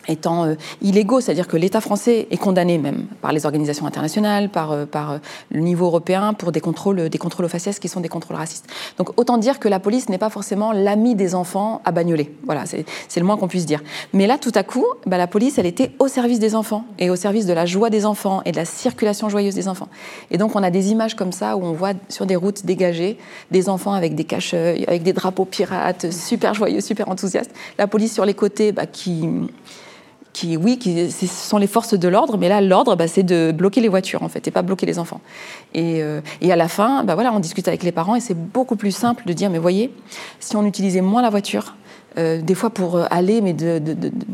étant euh, illégaux, c'est-à-dire que l'État français est condamné même par les organisations internationales, par, euh, par euh, le niveau européen pour des contrôles, des contrôles aux faciès qui sont des contrôles racistes. Donc autant dire que la police n'est pas forcément l'ami des enfants à bagnoler. Voilà, c'est le moins qu'on puisse dire. Mais là, tout à coup, bah, la police, elle était au service des enfants et au service de la joie des enfants et de la circulation joyeuse des enfants. Et donc on a des images comme ça où on voit sur des routes dégagées des enfants avec des cache avec des drapeaux pirates, super joyeux, super enthousiastes. La police sur les côtés bah, qui qui, oui, qui, ce sont les forces de l'ordre, mais là, l'ordre, bah, c'est de bloquer les voitures, en fait, et pas bloquer les enfants. Et, euh, et à la fin, bah, voilà, on discute avec les parents, et c'est beaucoup plus simple de dire, mais voyez, si on utilisait moins la voiture, euh, des fois pour euh, aller, mais de,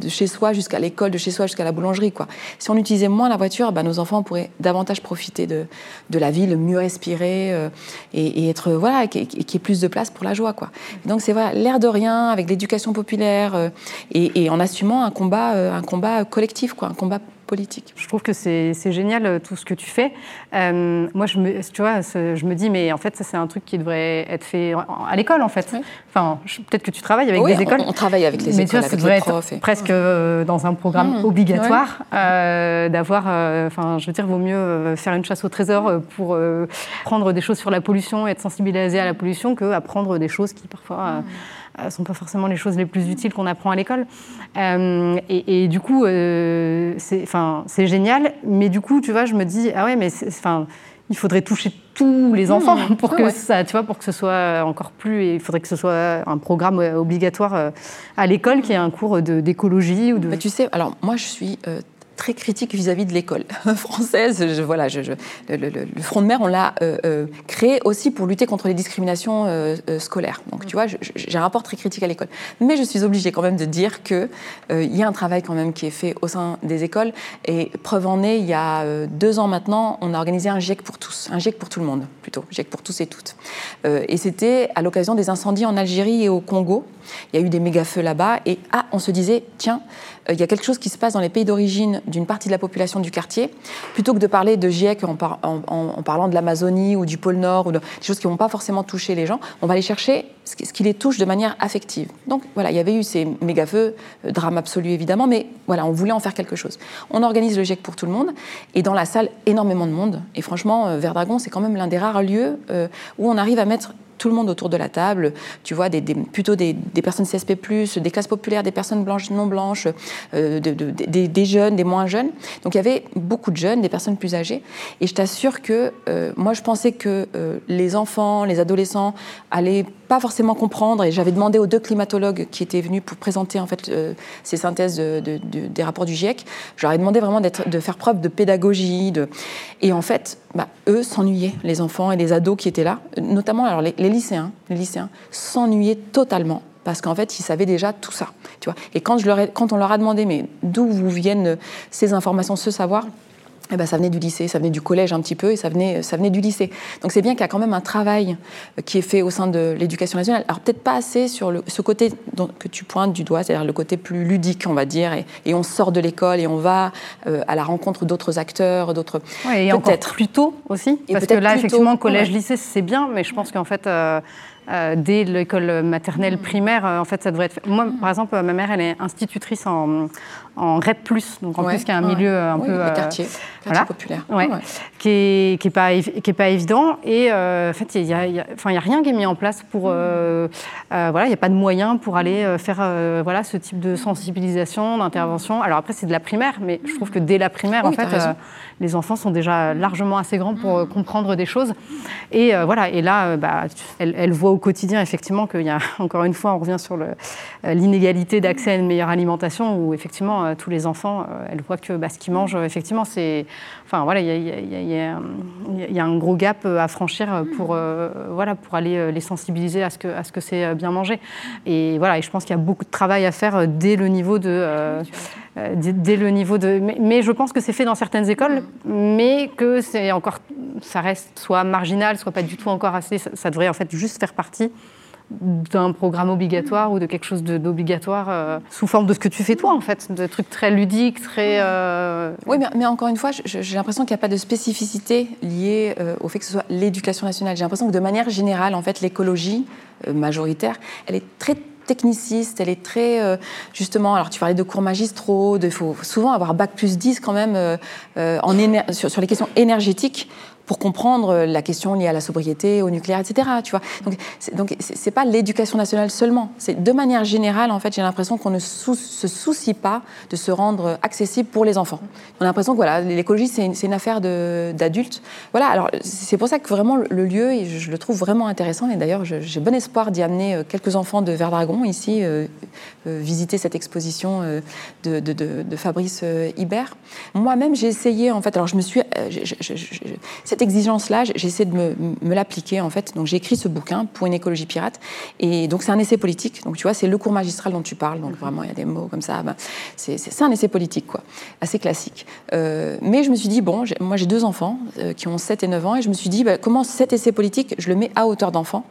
chez soi jusqu'à l'école, de chez soi jusqu'à la boulangerie. Quoi. Si on utilisait moins la voiture, bah, nos enfants pourraient davantage profiter de, de la ville, mieux respirer euh, et, être voilà, qu'il y ait plus de place pour la joie. Quoi. Donc c'est voilà, l'air de rien, avec l'éducation populaire et, et, en assumant un combat, un combat collectif, quoi, un combat politique. Je trouve que c'est génial euh, tout ce que tu fais. Euh, moi, je me, tu vois, je me dis, mais en fait, ça, c'est un truc qui devrait être fait à l'école, en fait. Enfin, peut-être que tu travailles avec des écoles. On, on, travaille avec les écoles, avec les profs. Presque euh, dans un programme mmh. obligatoire, d'avoir, enfin, je veux dire, vaut mieux faire une chasse au trésor pour prendre des choses sur la pollution et être sensibilisé à la pollution que apprendre des choses qui parfois. Mmh ne euh, sont pas forcément les choses les plus utiles qu'on apprend à l'école. Euh, et, du coup, euh, c'est génial, mais du coup, tu vois, je me dis, ah ouais, mais il faudrait toucher tous les mmh. enfants pour que ça, tu vois, pour que ce soit encore plus. Et il faudrait que ce soit un programme obligatoire à l'école qui ait un cours d'écologie ou de. Bah, tu sais, alors moi je suis très critique vis-à-vis de l'école française. Voilà, le, Front de mer, on l'a euh, euh, créé aussi pour lutter contre les discriminations euh, scolaires. Donc, tu vois, j'ai un rapport très critique à l'école. Mais je suis obligée quand même de dire qu'il il y a un travail quand même qui est fait au sein des écoles. Et preuve en est, il y a deux ans maintenant, on a organisé un GIEC pour tous, un GIEC pour tout le monde, plutôt, GIEC pour tous et toutes. et c'était à l'occasion des incendies en Algérie et au Congo. Il y a eu des méga-feux là-bas. Et ah, on se disait, tiens, il y a quelque chose qui se passe dans les pays d'origine d'une partie de la population du quartier, plutôt que de parler de GIEC en, parlant de l'Amazonie ou du pôle Nord, ou de, des choses qui ne vont pas forcément toucher les gens, on va aller chercher ce qui, les touche de manière affective. Donc voilà, il y avait eu ces méga-feux, euh, drame absolu évidemment, mais voilà, on voulait en faire quelque chose. On organise le GIEC pour tout le monde, et dans la salle, énormément de monde. Et franchement, euh, Verdragon, c'est quand même l'un des rares lieux euh, où on arrive à mettre tout le monde autour de la table, tu vois, des, plutôt des, personnes CSP+, des classes populaires, des personnes blanches, non blanches, euh, des, jeunes, des moins jeunes. Donc il y avait beaucoup de jeunes, des personnes plus âgées. Et je t'assure que euh, moi, je pensais que euh, les enfants, les adolescents allaient pas forcément comprendre. Et j'avais demandé aux deux climatologues qui étaient venus pour présenter en fait ces synthèses des rapports du GIEC. Ai demandé vraiment de faire preuve de pédagogie. Et en fait, bah, eux s'ennuyaient, les enfants et les ados qui étaient là, notamment alors les, lycéens, les lycéens s'ennuyaient totalement parce qu'en fait, ils savaient déjà tout ça. Tu vois et quand, je leur quand on leur a demandé, mais d'où vous viennent ces informations, ce savoir, eh ben, ça venait du lycée, ça venait du collège un petit peu, et ça venait, ça venait du lycée. Donc c'est bien qu'il y a quand même un travail euh, qui est fait au sein de l'éducation nationale. Alors peut-être pas assez sur le, ce côté que tu pointes du doigt, c'est-à-dire le côté plus ludique, on va dire, et, on sort de l'école et on va euh, à la rencontre d'autres acteurs, d'autres. Ouais, et encore plus tôt aussi, parce que là, effectivement, collège-lycée, c'est bien, mais je pense qu'en fait. Euh, euh, dès l'école maternelle, primaire, euh, en fait, ça devrait être. Moi, par exemple, ma mère, elle est institutrice en, en REP+, donc en plus, qui est un milieu un peu. Le quartier, quartier populaire. Ouais, Qui n'est qui est pas, qui est pas évident. Et euh, en fait, il n'y a, y a, a, rien qui est mis en place pour. voilà, il n'y a pas de moyens pour aller faire voilà, ce type de sensibilisation, d'intervention. Alors après, c'est de la primaire, mais je trouve que dès la primaire, en fait, les enfants sont déjà largement assez grands pour comprendre des choses. Et voilà, et là, bah, elle, elle voit au quotidien, effectivement, qu'il y a, encore une fois, on revient sur euh, l'inégalité d'accès à une meilleure alimentation, où effectivement, euh, tous les enfants, euh, elles voient que bah, ce qu'ils mangent, effectivement, c'est. Enfin, voilà, il y, a un gros gap à franchir pour, voilà, pour aller les sensibiliser à ce que, à ce que c'est bien manger. Et voilà, et je pense qu'il y a beaucoup de travail à faire dès le niveau de. dès le niveau de. Mais, je pense que c'est fait dans certaines écoles, mais que c'est encore, ça reste soit marginal, soit pas du tout encore assez. Ça, ça devrait en fait juste faire partie d'un programme obligatoire ou de quelque chose d'obligatoire euh, sous forme de ce que tu fais toi en fait, de trucs très ludiques, très... Euh, oui, mais, encore une fois, j'ai l'impression qu'il n'y a pas de spécificité liée euh, au fait que ce soit l'éducation nationale. J'ai l'impression que de manière générale, en fait, l'écologie majoritaire, elle est très techniciste, elle est très, justement, alors tu parlais de cours magistraux, il faut souvent avoir bac plus 10 quand même sur, les questions énergétiques pour comprendre la question liée à la sobriété, au nucléaire, etc. Tu vois donc, donc c'est pas l'éducation nationale seulement. C'est de manière générale, en fait, j'ai l'impression qu'on ne se soucie pas de se rendre accessible pour les enfants. On a l'impression que l'écologie c'est une, affaire d'adultes. Voilà. Alors c'est pour ça que vraiment le lieu, je, le trouve vraiment intéressant. Et d'ailleurs, j'ai bon espoir d'y amener euh, quelques enfants de Verdragon ici euh, euh, visiter cette exposition de, Fabrice Hibert. Moi-même, j'ai essayé en fait. Alors je me suis cette exigence-là, j'ai essayé de me, me l'appliquer en fait. Donc j'ai écrit ce bouquin pour une écologie pirate. Et donc c'est un essai politique. Donc tu vois, c'est le cours magistral dont tu parles. Donc vraiment, il y a des mots comme ça. Ben, c'est un essai politique, quoi, assez classique. Euh, mais je me suis dit, bon, moi j'ai deux enfants euh, qui ont 7 et 9 ans, et je me suis dit, ben, comment cet essai politique, je le mets à hauteur d'enfant?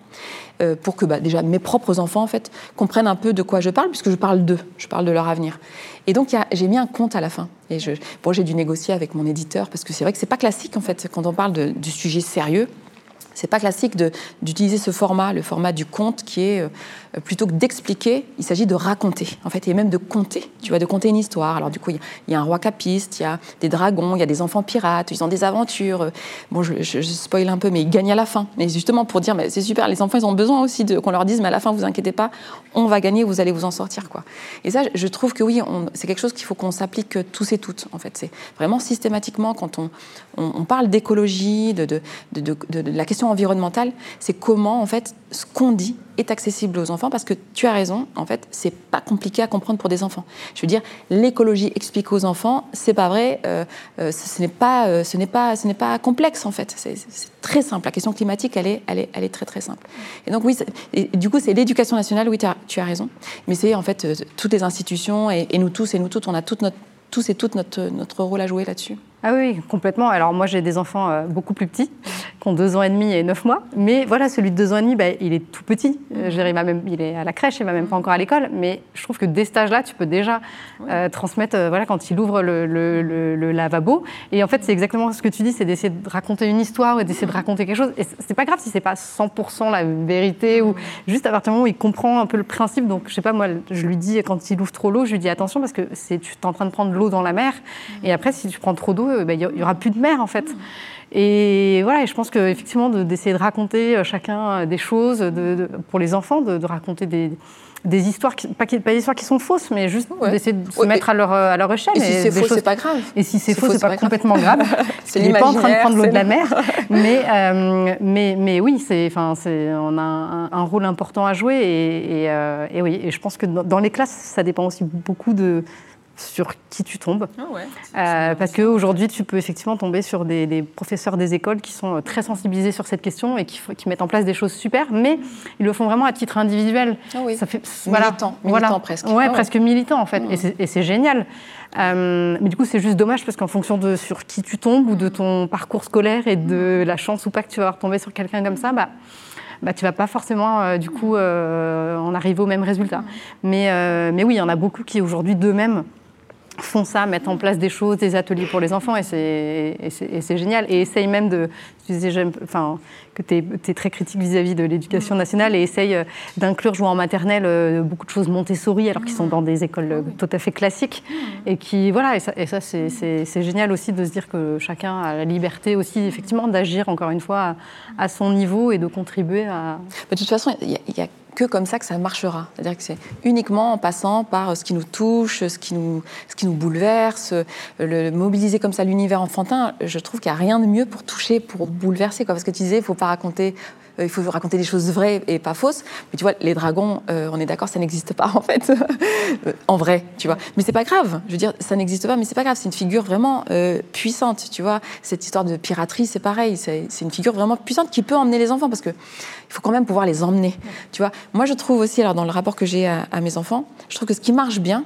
Euh, pour que bah, déjà mes propres enfants en fait comprennent un peu de quoi je parle, puisque je parle d'eux, je parle de leur avenir. Et donc j'ai mis un compte à la fin. Et j'ai dû négocier avec mon éditeur parce que c'est vrai que c'est pas classique en fait quand on parle de, du sujet sérieux. C'est pas classique d'utiliser ce format, le format du conte, qui est euh, plutôt que d'expliquer, il s'agit de raconter, en fait, et même de conter. Tu vois, de conter une histoire. Alors du coup, il y, a un roi capiste, il y a des dragons, il y a des enfants pirates, ils ont des aventures. Bon, je, je, spoil un peu, mais ils gagnent à la fin. Mais justement pour dire, mais c'est super, les enfants, ils ont besoin aussi qu'on leur dise, mais à la fin, vous inquiétez pas, on va gagner, vous allez vous en sortir, quoi. Et ça, je trouve que oui, c'est quelque chose qu'il faut qu'on s'applique tous et toutes. En fait, c'est vraiment systématiquement quand on, parle d'écologie, de, la question environnementale, c'est comment en fait ce qu'on dit est accessible aux enfants parce que tu as raison, en fait, c'est pas compliqué à comprendre pour des enfants. Je veux dire, l'écologie explique aux enfants, c'est pas vrai, euh, euh, ce n'est pas, euh, ce n'est pas, ce n'est pas complexe en fait. C'est très simple. La question climatique, elle est, elle est, elle est très très simple. Et donc oui, et du coup, c'est l'éducation nationale. Oui, tu as, raison. Mais c'est en fait toutes les institutions et, et, nous tous et nous toutes, on a toute notre, tous et toutes notre, notre rôle à jouer là-dessus. Ah oui, complètement. Alors moi, j'ai des enfants euh, beaucoup plus petits, qui ont deux ans et demi et neuf mois. Mais voilà, celui de deux ans et demi, bah, il est tout petit. Euh, il, même, il est à la crèche, il va même pas encore à l'école. Mais je trouve que dès cet âge-là, tu peux déjà euh, transmettre, voilà, quand il ouvre le, le, lavabo. Et en fait, c'est exactement ce que tu dis, c'est d'essayer de raconter une histoire et d'essayer de raconter quelque chose. Et c'est pas grave si c'est pas 100% la vérité ou juste à partir du moment où il comprend un peu le principe. Donc, je sais pas, moi, je lui dis, quand il ouvre trop l'eau, je lui dis attention parce que tu es en train de prendre l'eau dans la mer. Et après, si tu prends trop d'eau, euh, ben, il n'y aura plus de mer en fait. Et voilà, et je pense qu'effectivement, d'essayer de, raconter euh, chacun euh, des choses de, pour les enfants, de, raconter des, des histoires, qui, pas, pas, des histoires qui sont fausses, mais juste d'essayer de se mettre à leur, à leur échelle. Et si c'est faux, c'est pas grave. Et si c'est faux, c'est pas, complètement grave. Il n'est pas en train de prendre l'eau de la mer. mais, mais, mais oui, enfin, on a un, rôle important à jouer. Et, et, oui, et je pense que dans les classes, ça dépend aussi beaucoup de sur qui tu tombes. Ah euh, parce qu'aujourd'hui, tu peux effectivement tomber sur des, professeurs des écoles qui sont euh, très sensibilisés sur cette question et qui, mettent en place des choses super, mais ils le font vraiment à titre individuel. Ah oui. Ça fait, militant, militant presque. Ouais, ah presque militant en fait. Mm. Et c'est génial. Euh, mais du coup, c'est juste dommage parce qu'en fonction de sur qui tu tombes ou de ton parcours scolaire et de la chance ou pas que tu vas avoir tombé sur quelqu'un comme ça, bah, bah, tu vas pas forcément du coup en arriver au même résultat. Mais, mais oui, il y en a beaucoup qui aujourd'hui d'eux-mêmes font ça, mettent en place des choses, des ateliers pour les enfants, et c'est génial. Et essayent même de. Enfin, que tu es, très critique vis-à-vis de l'éducation nationale et essayent euh, d'inclure, jouant en maternelle, euh, beaucoup de choses Montessori, alors qu'ils sont dans des écoles euh, tout à fait classiques. Et qui, voilà, et ça, c'est génial aussi de se dire que chacun a la liberté aussi, effectivement, d'agir, encore une fois, à, son niveau et de contribuer à. De toute façon, il y a que comme ça que ça marchera. C'est-à-dire que c'est uniquement en passant par ce qui nous touche, ce qui nous, ce qui nous bouleverse, le, mobiliser comme ça l'univers enfantin. Je trouve qu'il n'y a rien de mieux pour toucher, pour bouleverser. Quoi. Parce que tu disais, il faut raconter euh, il faut raconter des choses vraies et pas fausses. Mais tu vois, les dragons, euh, on est d'accord, ça n'existe pas en fait, euh, en vrai, tu vois. Mais c'est pas grave. Je veux dire, ça n'existe pas, mais c'est pas grave. C'est une figure vraiment puissante, tu vois. Cette histoire de piraterie, c'est pareil. C'est une figure vraiment puissante qui peut emmener les enfants parce que il faut quand même pouvoir les emmener, tu vois. Moi, je trouve aussi, alors dans le rapport que j'ai à, mes enfants, je trouve que ce qui marche bien,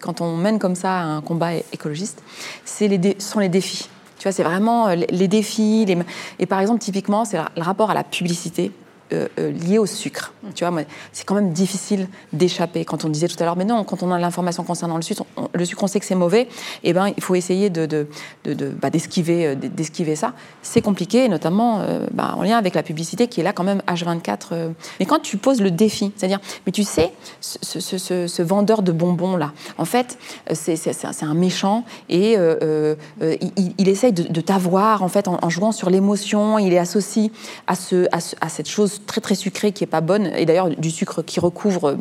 quand on mène comme ça un combat écologiste, c'est les sont les défis. Tu vois, c'est vraiment euh, les défis. Les... Et par exemple, typiquement, c'est le rapport à la publicité. Euh, euh, liées au sucre. Tu vois, c'est quand même difficile d'échapper. Quand on disait tout à l'heure, mais non, quand on a l'information concernant le sucre, on, le sucre, on sait que c'est mauvais. Et eh ben, il faut essayer de, de, bah, d'esquiver, d'esquiver ça. C'est compliqué, notamment bah, en lien avec la publicité qui est là quand même H24. Mais quand tu poses le défi, c'est-à-dire, mais tu sais, ce, ce, vendeur de bonbons là, en fait, c'est, un méchant et il, il, essaye de, t'avoir en fait en, jouant sur l'émotion. Il est associé à, ce, à, à cette chose très très sucrée qui est pas bonne, et d'ailleurs du sucre qui recouvre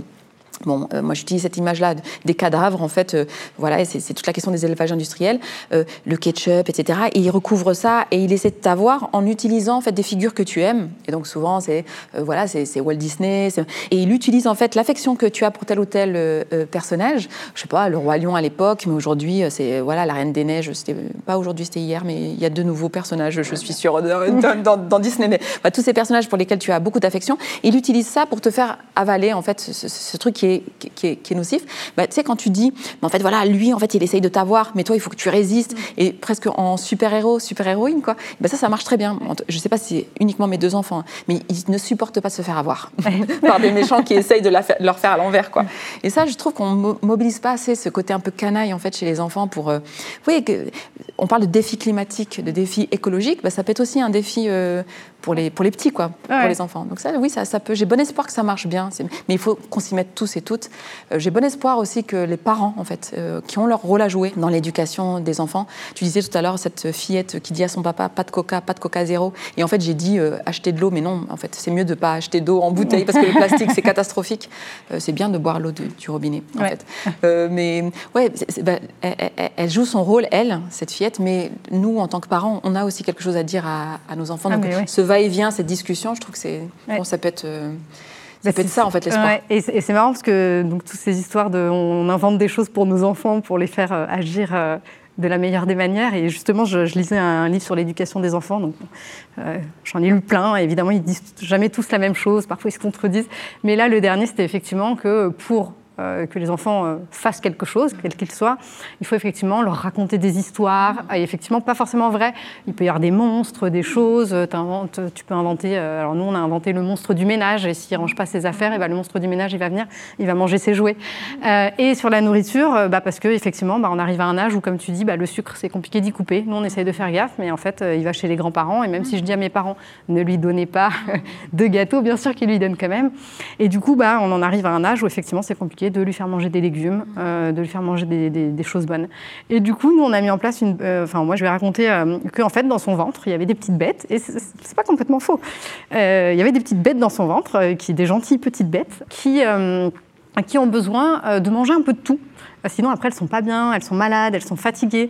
Bon, euh, moi j'utilise cette image-là des cadavres, en fait, euh, voilà, c'est toute la question des élevages industriels, euh, le ketchup, etc. Et il recouvre ça et il essaie de t'avoir en utilisant en fait des figures que tu aimes. Et donc souvent c'est voilà, c'est Walt Disney. Et il utilise en fait l'affection que tu as pour tel ou tel personnage. Je sais pas, le roi lion à l'époque, mais aujourd'hui c'est voilà la reine des neiges. C'était pas aujourd'hui, c'était hier, mais il y a de nouveaux personnages, je suis sûre, dans, Disney. Mais tous ces personnages pour lesquels tu as beaucoup d'affection, il utilise ça pour te faire avaler en fait ce, ce truc qui est qui est, nocif, bah, tu sais, quand tu dis, en fait, voilà, lui, en fait, il essaye de t'avoir, mais toi, il faut que tu résistes, et presque en super-héros, super-héroïne, quoi, bah, ça, ça marche très bien. Je sais pas si c'est uniquement mes deux enfants, mais ils ne supportent pas de se faire avoir par des méchants qui essayent de, leur faire à l'envers, quoi. Et ça, je trouve qu'on mobilise pas assez ce côté un peu canaille, en fait, chez les enfants pour. Euh, vous voyez, on parle de défis climatiques, de défis écologiques, bah, ça peut être aussi un défi euh, pour, les, pour les petits, quoi, pour les enfants. Donc ça, oui, ça, ça peut. J'ai bon espoir que ça marche bien, mais il faut qu'on s'y mette tous et toutes. Euh, j'ai bon espoir aussi que les parents, en fait, euh, qui ont leur rôle à jouer dans l'éducation des enfants. Tu disais tout à l'heure cette fillette qui dit à son papa pas de coca, pas de coca zéro. Et en fait, j'ai dit acheter de l'eau, mais non, en fait, c'est mieux de pas acheter d'eau en bouteille parce que le plastique c'est catastrophique. c'est bien de boire l'eau du robinet, en fait. mais ouais, bah, elle, elle, joue son rôle, elle, cette fillette, mais nous, en tant que parents, on a aussi quelque chose à dire à, nos enfants. Ah, Donc, ce va-et-vient, cette discussion, je trouve que c'est bon, ça peut être. Euh, ça peut être ça, en fait, l'espoir. Et c'est marrant parce que donc, toutes ces histoires de. On invente des choses pour nos enfants pour les faire euh, agir euh, de la meilleure des manières. Et justement, je, lisais un livre sur l'éducation des enfants. Donc, j'en ai lu plein. Évidemment, ils disent jamais tous la même chose. Parfois, ils se contredisent. Mais là, le dernier, c'était effectivement que pour que les enfants euh, fassent quelque chose, quel qu'il soit, il faut effectivement leur raconter des histoires, et effectivement pas forcément vrai. Il peut y avoir des monstres, des choses, tu peux inventer, euh, alors nous on a inventé le monstre du ménage, et s'il ne range pas ses affaires, et ben, le monstre du ménage il va venir, il va manger ses jouets. et sur la nourriture, bah, parce qu'effectivement bah, on arrive à un âge où comme tu dis, bah, le sucre c'est compliqué d'y couper, nous on essaye de faire gaffe, mais en fait il va chez les grands-parents, et même si je dis à mes parents, ne lui donnez pas de gâteau, bien sûr qu'ils lui donnent quand même. Et du coup, bah, on en arrive à un âge où effectivement c'est compliqué de lui faire manger des légumes, euh, de lui faire manger des, choses bonnes. Et du coup, nous, on a mis en place une. Euh, enfin, moi, je vais raconter euh, qu'en fait, dans son ventre, il y avait des petites bêtes, et c'est pas complètement faux. il y avait des petites bêtes dans son ventre, qui, des gentilles petites bêtes, qui, qui ont besoin de manger un peu de tout. Sinon, après, elles sont pas bien, elles sont malades, elles sont fatiguées.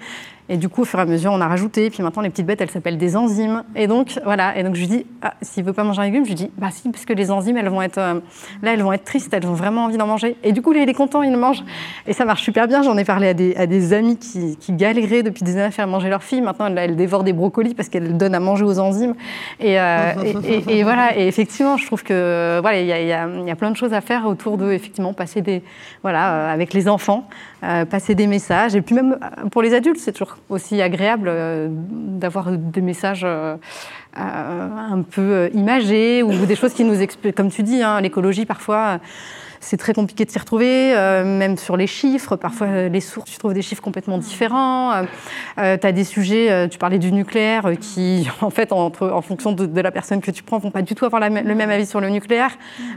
Et du coup, au fur et à mesure, on a rajouté. Puis maintenant, les petites bêtes, elles s'appellent des enzymes. Et donc, voilà. Et donc, je lui dis, ah, s'il veut pas manger un légume, je lui dis, bah si, parce que les enzymes, elles vont être, euh, là, elles vont être tristes, elles ont vraiment envie d'en manger. Et du coup, là, il est content, il le mange. Et ça marche super bien. J'en ai parlé à des, à des amis qui, qui, galéraient depuis des années à faire manger leur fille. Maintenant, elles, dévorent des brocolis parce qu'elles donnent à manger aux enzymes. Et, euh, et, voilà. Et effectivement, je trouve que, voilà, il y a, plein de choses à faire autour de, effectivement, passer des, voilà, euh, avec les enfants, passer des messages. Et puis même pour les adultes, c'est toujours aussi agréable euh, d'avoir des messages euh, euh, un peu imagés ou des choses qui nous expliquent, comme tu dis, hein, l'écologie parfois c'est très compliqué de s'y retrouver, même sur les chiffres. Parfois, les sources, tu trouves des chiffres complètement différents. tu as des sujets, tu parlais du nucléaire, qui, en fait, entre, en fonction de, la personne que tu prends, vont pas du tout avoir le même avis sur le nucléaire.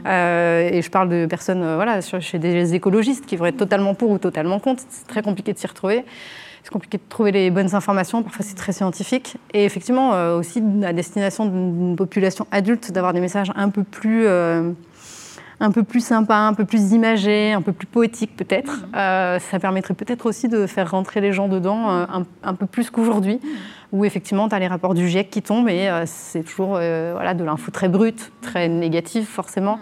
et je parle de personnes, voilà, chez des écologistes qui vont être totalement pour ou totalement contre. C'est très compliqué de s'y retrouver c'est compliqué de trouver les bonnes informations, parfois c'est très scientifique. Et effectivement, euh, aussi à destination d'une population adulte, d'avoir des messages un peu plus... Euh, un peu plus sympas, un peu plus imagés, un peu plus poétiques peut-être. Mmh. Euh, ça permettrait peut-être aussi de faire rentrer les gens dedans un, peu plus qu'aujourd'hui, où effectivement tu as les rapports du GIEC qui tombent et c'est toujours voilà, de l'info très brute, très négative forcément.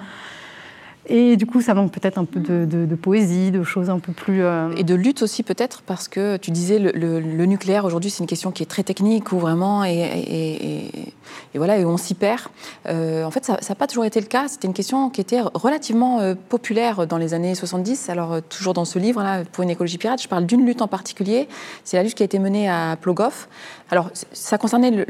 Et du coup, ça manque peut-être un peu de, poésie, de choses un peu plus... Euh, et de lutte aussi peut-être, parce que tu disais, le, nucléaire aujourd'hui, c'est une question qui est très technique, ou vraiment... Et, voilà, et on s'y perd. en fait, ça n'a pas toujours été le cas. C'était une question qui était relativement populaire dans les années 70. Alors, toujours dans ce livre-là, pour une écologie pirate, je parle d'une lutte en particulier. C'est la lutte qui a été menée à Plogoff. Alors, ça concernait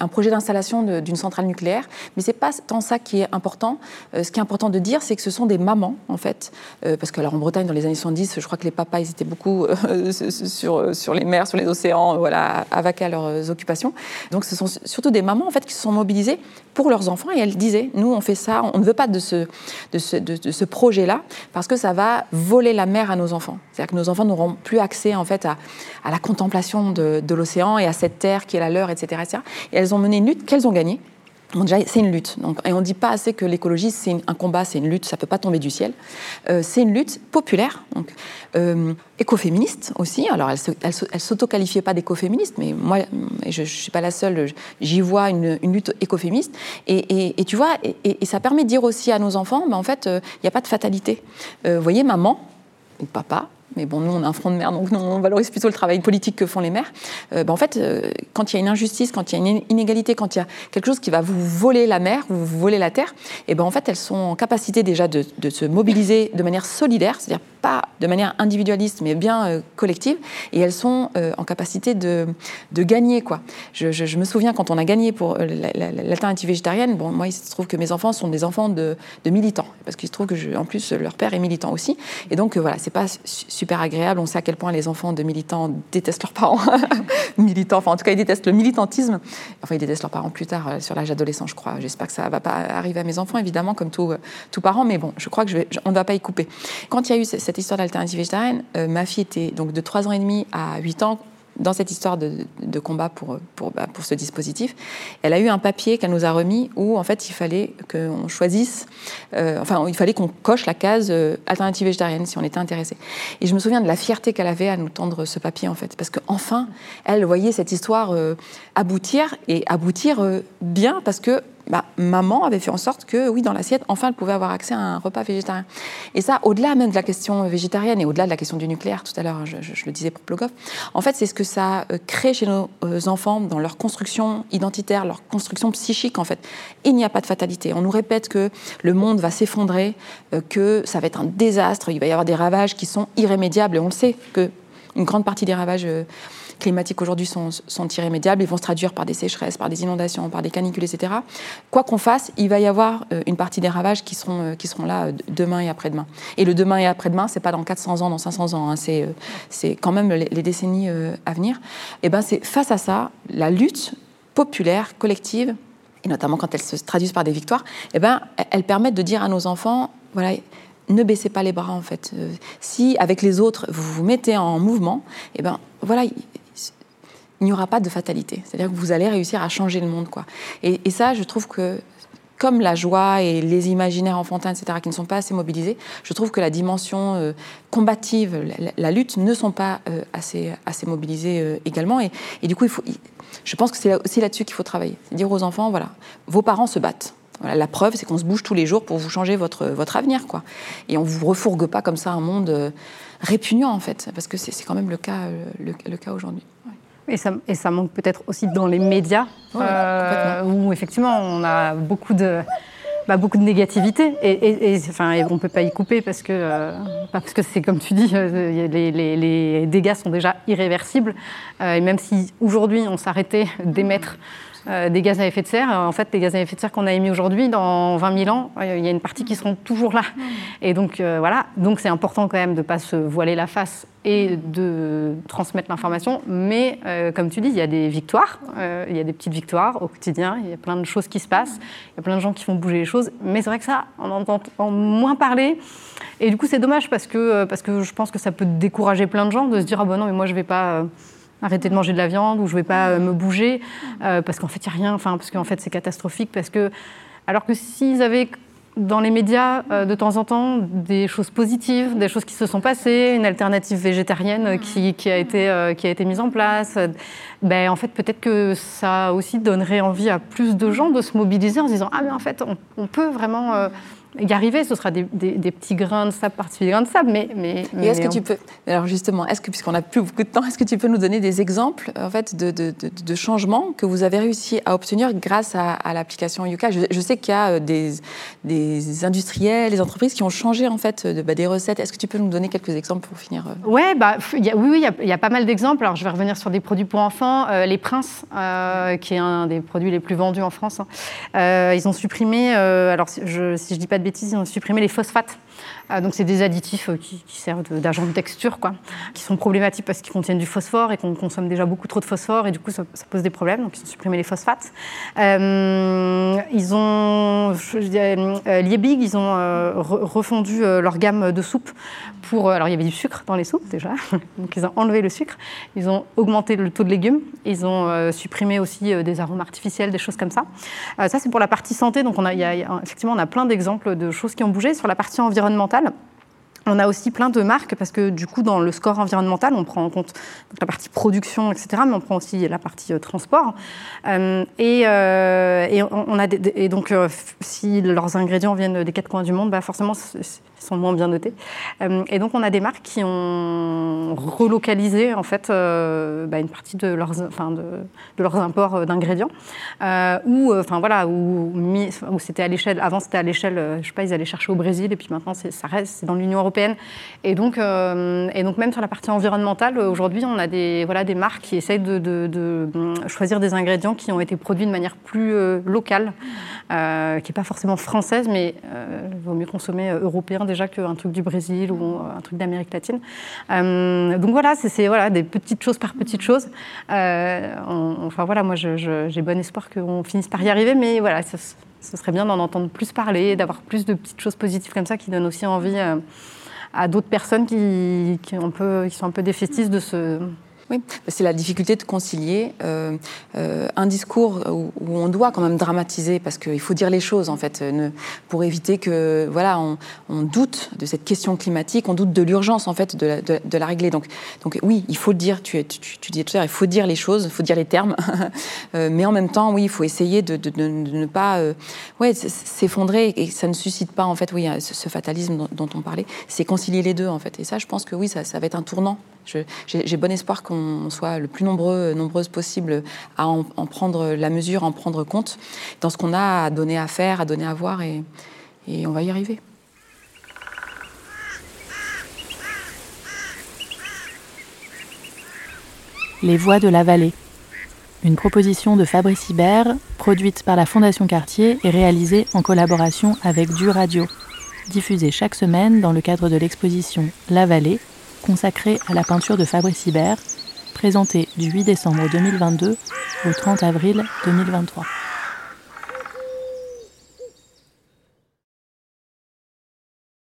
un projet d'installation d'une centrale nucléaire, mais c'est pas tant ça qui est important. ce qui est important de dire, c'est que ce sont des mamans, en fait, parce que alors en Bretagne, dans les années 70, je crois que les papas, ils étaient beaucoup sur, sur les mers, sur les océans, voilà, à vaquer à leurs occupations. Donc ce sont surtout des mamans en fait qui se sont mobilisées pour leurs enfants et elles disaient nous on fait ça, on ne veut pas de ce, de ce, projet-là parce que ça va voler la mer à nos enfants. C'est-à-dire que nos enfants n'auront plus accès en fait à, à la contemplation de, de l'océan et à cette terre qui est la leur, etc., etc. Et elles ont mené une lutte qu'elles ont gagnée déjà, c'est une lutte. Donc, et on ne dit pas assez que l'écologie, c'est un combat, c'est une lutte, ça ne peut pas tomber du ciel. Euh, c'est une lutte populaire, donc, euh, écoféministe aussi. Alors, elle ne s'auto-qualifiait pas d'écoféministe, mais moi, je ne suis pas la seule, j'y vois une, lutte écoféministe. Et, tu vois, et, ça permet de dire aussi à nos enfants, mais en fait, euh, il n'y a pas de fatalité. vous voyez, maman ou papa, mais bon, nous, on a un front de mer, donc on valorise plutôt le travail politique que font les maires. Euh, ben, en fait, euh, quand il y a une injustice, quand il y a une inégalité, quand il y a quelque chose qui va vous voler la mer, vous voler la terre, et eh ben en fait, elles sont en capacité déjà de, se mobiliser de manière solidaire, c'est-à-dire pas de manière individualiste, mais bien euh, collective, et elles sont en capacité de, gagner. Quoi. Je, me souviens quand on a gagné pour l'alternative végétarienne, bon, moi, il se trouve que mes enfants sont des enfants de, militants, parce qu'il se trouve que, en plus, leur père est militant aussi, et donc voilà, c'est pas super agréable. On sait à quel point les enfants de militants détestent leurs parents. militants, enfin en tout cas ils détestent le militantisme. Enfin ils détestent leurs parents plus tard, euh, sur l'âge adolescent je crois. J'espère que ça ne va pas arriver à mes enfants évidemment comme tout, euh, tout parent, mais bon, je crois que ne va pas y couper. Quand il y a eu cette histoire d'alternative végétarienne, euh, ma fille était donc de 3 ans et demi à 8 ans dans cette histoire de, combat pour, pour, bah, pour, ce dispositif, elle a eu un papier qu'elle nous a remis où en fait il fallait qu'on choisisse, euh, enfin il fallait qu'on coche la case euh, alternative végétarienne si on était intéressé. Et je me souviens de la fierté qu'elle avait à nous tendre ce papier en fait, parce qu'enfin elle voyait cette histoire euh, aboutir et aboutir bien parce que bah, maman avait fait en sorte que, oui, dans l'assiette, enfin, elle pouvait avoir accès à un repas végétarien. Et ça, au-delà même de la question végétarienne et au-delà de la question du nucléaire, tout à l'heure, je, le disais pour Plogov, en fait, c'est ce que ça euh, crée chez nos euh, enfants dans leur construction identitaire, leur construction psychique, en fait. Il n'y a pas de fatalité. On nous répète que le monde va s'effondrer, euh, que ça va être un désastre, il va y avoir des ravages qui sont irrémédiables, et on le sait que une grande partie des ravages climatiques aujourd'hui sont, sont, irrémédiables. Ils vont se traduire par des sécheresses, par des inondations, par des canicules, etc. Quoi qu'on fasse, il va y avoir euh, une partie des ravages qui seront, euh, qui seront là euh, demain et après-demain. Et le demain et après-demain, c'est pas dans 400 ans, dans 500 ans, hein. c'est c'est quand même les, décennies à venir. Et ben c'est face à ça, la lutte populaire, collective, et notamment quand elles se traduisent par des victoires, et ben, elles permettent de dire à nos enfants, voilà, ne baissez pas les bras en fait. Si avec les autres vous vous mettez en mouvement, et ben voilà, il n'y aura pas de fatalité. C'est-à-dire que vous allez réussir à changer le monde. Quoi. Et, ça, je trouve que comme la joie et les imaginaires enfantins, etc., qui ne sont pas assez mobilisés, je trouve que la dimension euh, combative, la, lutte, ne sont pas euh, assez, assez mobilisées euh, également. Et, du coup, il faut, je pense que c'est aussi là-dessus qu'il faut travailler. C'est dire aux enfants, voilà, vos parents se battent. La preuve, c'est qu'on se bouge tous les jours pour vous changer votre, votre avenir. Quoi. Et on ne vous refourgue pas comme ça un monde répugnant, en fait, parce que c'est quand même le cas, le cas aujourd'hui. Et ça, et ça manque peut-être aussi dans les médias, euh, où effectivement on a beaucoup de, bah, beaucoup de négativité. Et, enfin, on ne peut pas y couper parce que, euh, parce que c'est comme tu dis, euh, les, les, dégâts sont déjà irréversibles. et même si aujourd'hui on s'arrêtait d'émettre euh, des gaz à effet de serre. En fait, les gaz à effet de serre qu'on a émis aujourd'hui, dans 20 000 ans, euh, il y a une partie qui seront toujours là. Et donc, euh, voilà. Donc, c'est important quand même de ne pas se voiler la face et de transmettre l'information. Mais, comme tu dis, il y a des victoires. il y a des petites victoires au quotidien. Il y a plein de choses qui se passent. Il y a plein de gens qui font bouger les choses. Mais c'est vrai que ça, on entend moins parler. Et du coup, c'est dommage parce que, parce que je pense que ça peut décourager plein de gens de se dire Ah ben non, mais moi, je ne vais pas arrêter de manger de la viande ou je ne vais pas euh, me bouger euh, parce qu'en fait il n'y a rien, enfin parce qu'en fait c'est catastrophique parce que alors que s'ils avaient dans les médias euh, de temps en temps des choses positives, des choses qui se sont passées, une alternative végétarienne qui, a, été, qui a été mise en place. Ben, en fait, peut-être que ça aussi donnerait envie à plus de gens de se mobiliser en se disant Ah, mais en fait, on, peut vraiment y arriver. Ce sera des, petits grains de sable par-dessus des grains de sable, mais... mais, est-ce que tu peux... Alors justement, est-ce que, puisqu'on n'a plus beaucoup de temps, est-ce que tu peux nous donner des exemples en fait, de, de, changements que vous avez réussi à obtenir grâce à, l'application Yuka? Je, sais qu'il y a euh, des, des industriels, des entreprises qui ont changé en fait bah, des recettes. Est-ce que tu peux nous donner quelques exemples pour finir euh? Ouais, bah, y a, Oui, oui, il y, a pas mal d'exemples. Alors je vais revenir sur des produits pour enfants. Euh, les Princes, qui est un des produits les plus vendus en France, hein. ils ont supprimé, alors je, si je ne dis pas de bêtises, ils ont supprimé les phosphates. Euh, donc c'est des additifs euh, qui, servent d'agents de, texture, quoi, qui sont problématiques parce qu'ils contiennent du phosphore et qu'on consomme déjà beaucoup trop de phosphore et du coup ça, pose des problèmes. Donc ils ont supprimé les phosphates. Euh, ils ont, Liebig, ils ont refondu leur gamme de soupes pour. Alors il y avait du sucre dans les soupes déjà, donc ils ont enlevé le sucre. Ils ont augmenté le taux de légumes. Ils ont supprimé aussi des arômes artificiels, des choses comme ça. ça c'est pour la partie santé. Donc effectivement on a plein d'exemples de choses qui ont bougé sur la partie environnementale وسلم on a aussi plein de marques parce que du coup, dans le score environnemental, on prend en compte la partie production, etc., mais on prend aussi la partie euh, transport. Euh, euh, et, donc, si leurs ingrédients viennent des quatre coins du monde, bah forcément, sont moins bien notés. Euh, et donc, on a des marques qui ont relocalisé en fait euh, bah, une partie de leurs, enfin, imports euh, d'ingrédients, ou enfin voilà, où, c'était à l'échelle. Avant, c'était à l'échelle, je sais pas, ils allaient chercher au Brésil, et puis maintenant, ça reste, dans l'Union européenne. Et donc, et donc, même sur la partie environnementale, aujourd'hui, on a des voilà des marques qui essayent de, de, choisir des ingrédients qui ont été produits de manière plus locale, qui n'est pas forcément française, mais il vaut mieux consommer européen déjà qu'un truc du Brésil ou un truc d'Amérique latine. Euh, donc voilà, c'est voilà, des petites choses par petites choses. Euh, enfin voilà, moi j'ai bon espoir qu'on finisse par y arriver, mais voilà, ce, serait bien d'en entendre plus parler, d'avoir plus de petites choses positives comme ça qui donnent aussi envie euh, à d'autres personnes qui, qui sont un peu défaitistes de se oui, c'est la difficulté de concilier euh, euh, un discours où, on doit quand même dramatiser parce qu'il faut dire les choses en fait, pour éviter que voilà on, doute de cette question climatique, on doute de l'urgence en fait de la, régler. Donc, oui, il faut le dire. Tu, disais tout à l'heure, il faut dire les choses, il faut dire les termes, euh, mais en même temps, oui, il faut essayer de, ne pas s'effondrer et ça ne suscite pas en fait oui ce, fatalisme dont, on parlait. C'est concilier les deux en fait. Et ça, je pense que oui, ça, ça va être un tournant. J'ai bon espoir qu'on on soit le plus nombreux, nombreuses possible à en, prendre la mesure, en prendre compte dans ce qu'on a à donner à faire, à donner à voir, et, et on va y arriver. Les voix de la vallée. Une proposition de Fabrice Hibert, produite par la Fondation Cartier et réalisée en collaboration avec Du Radio, diffusée chaque semaine dans le cadre de l'exposition La Vallée, consacrée à la peinture de Fabrice Hibert, présenté du 8 décembre 2022 au 30 avril 2023.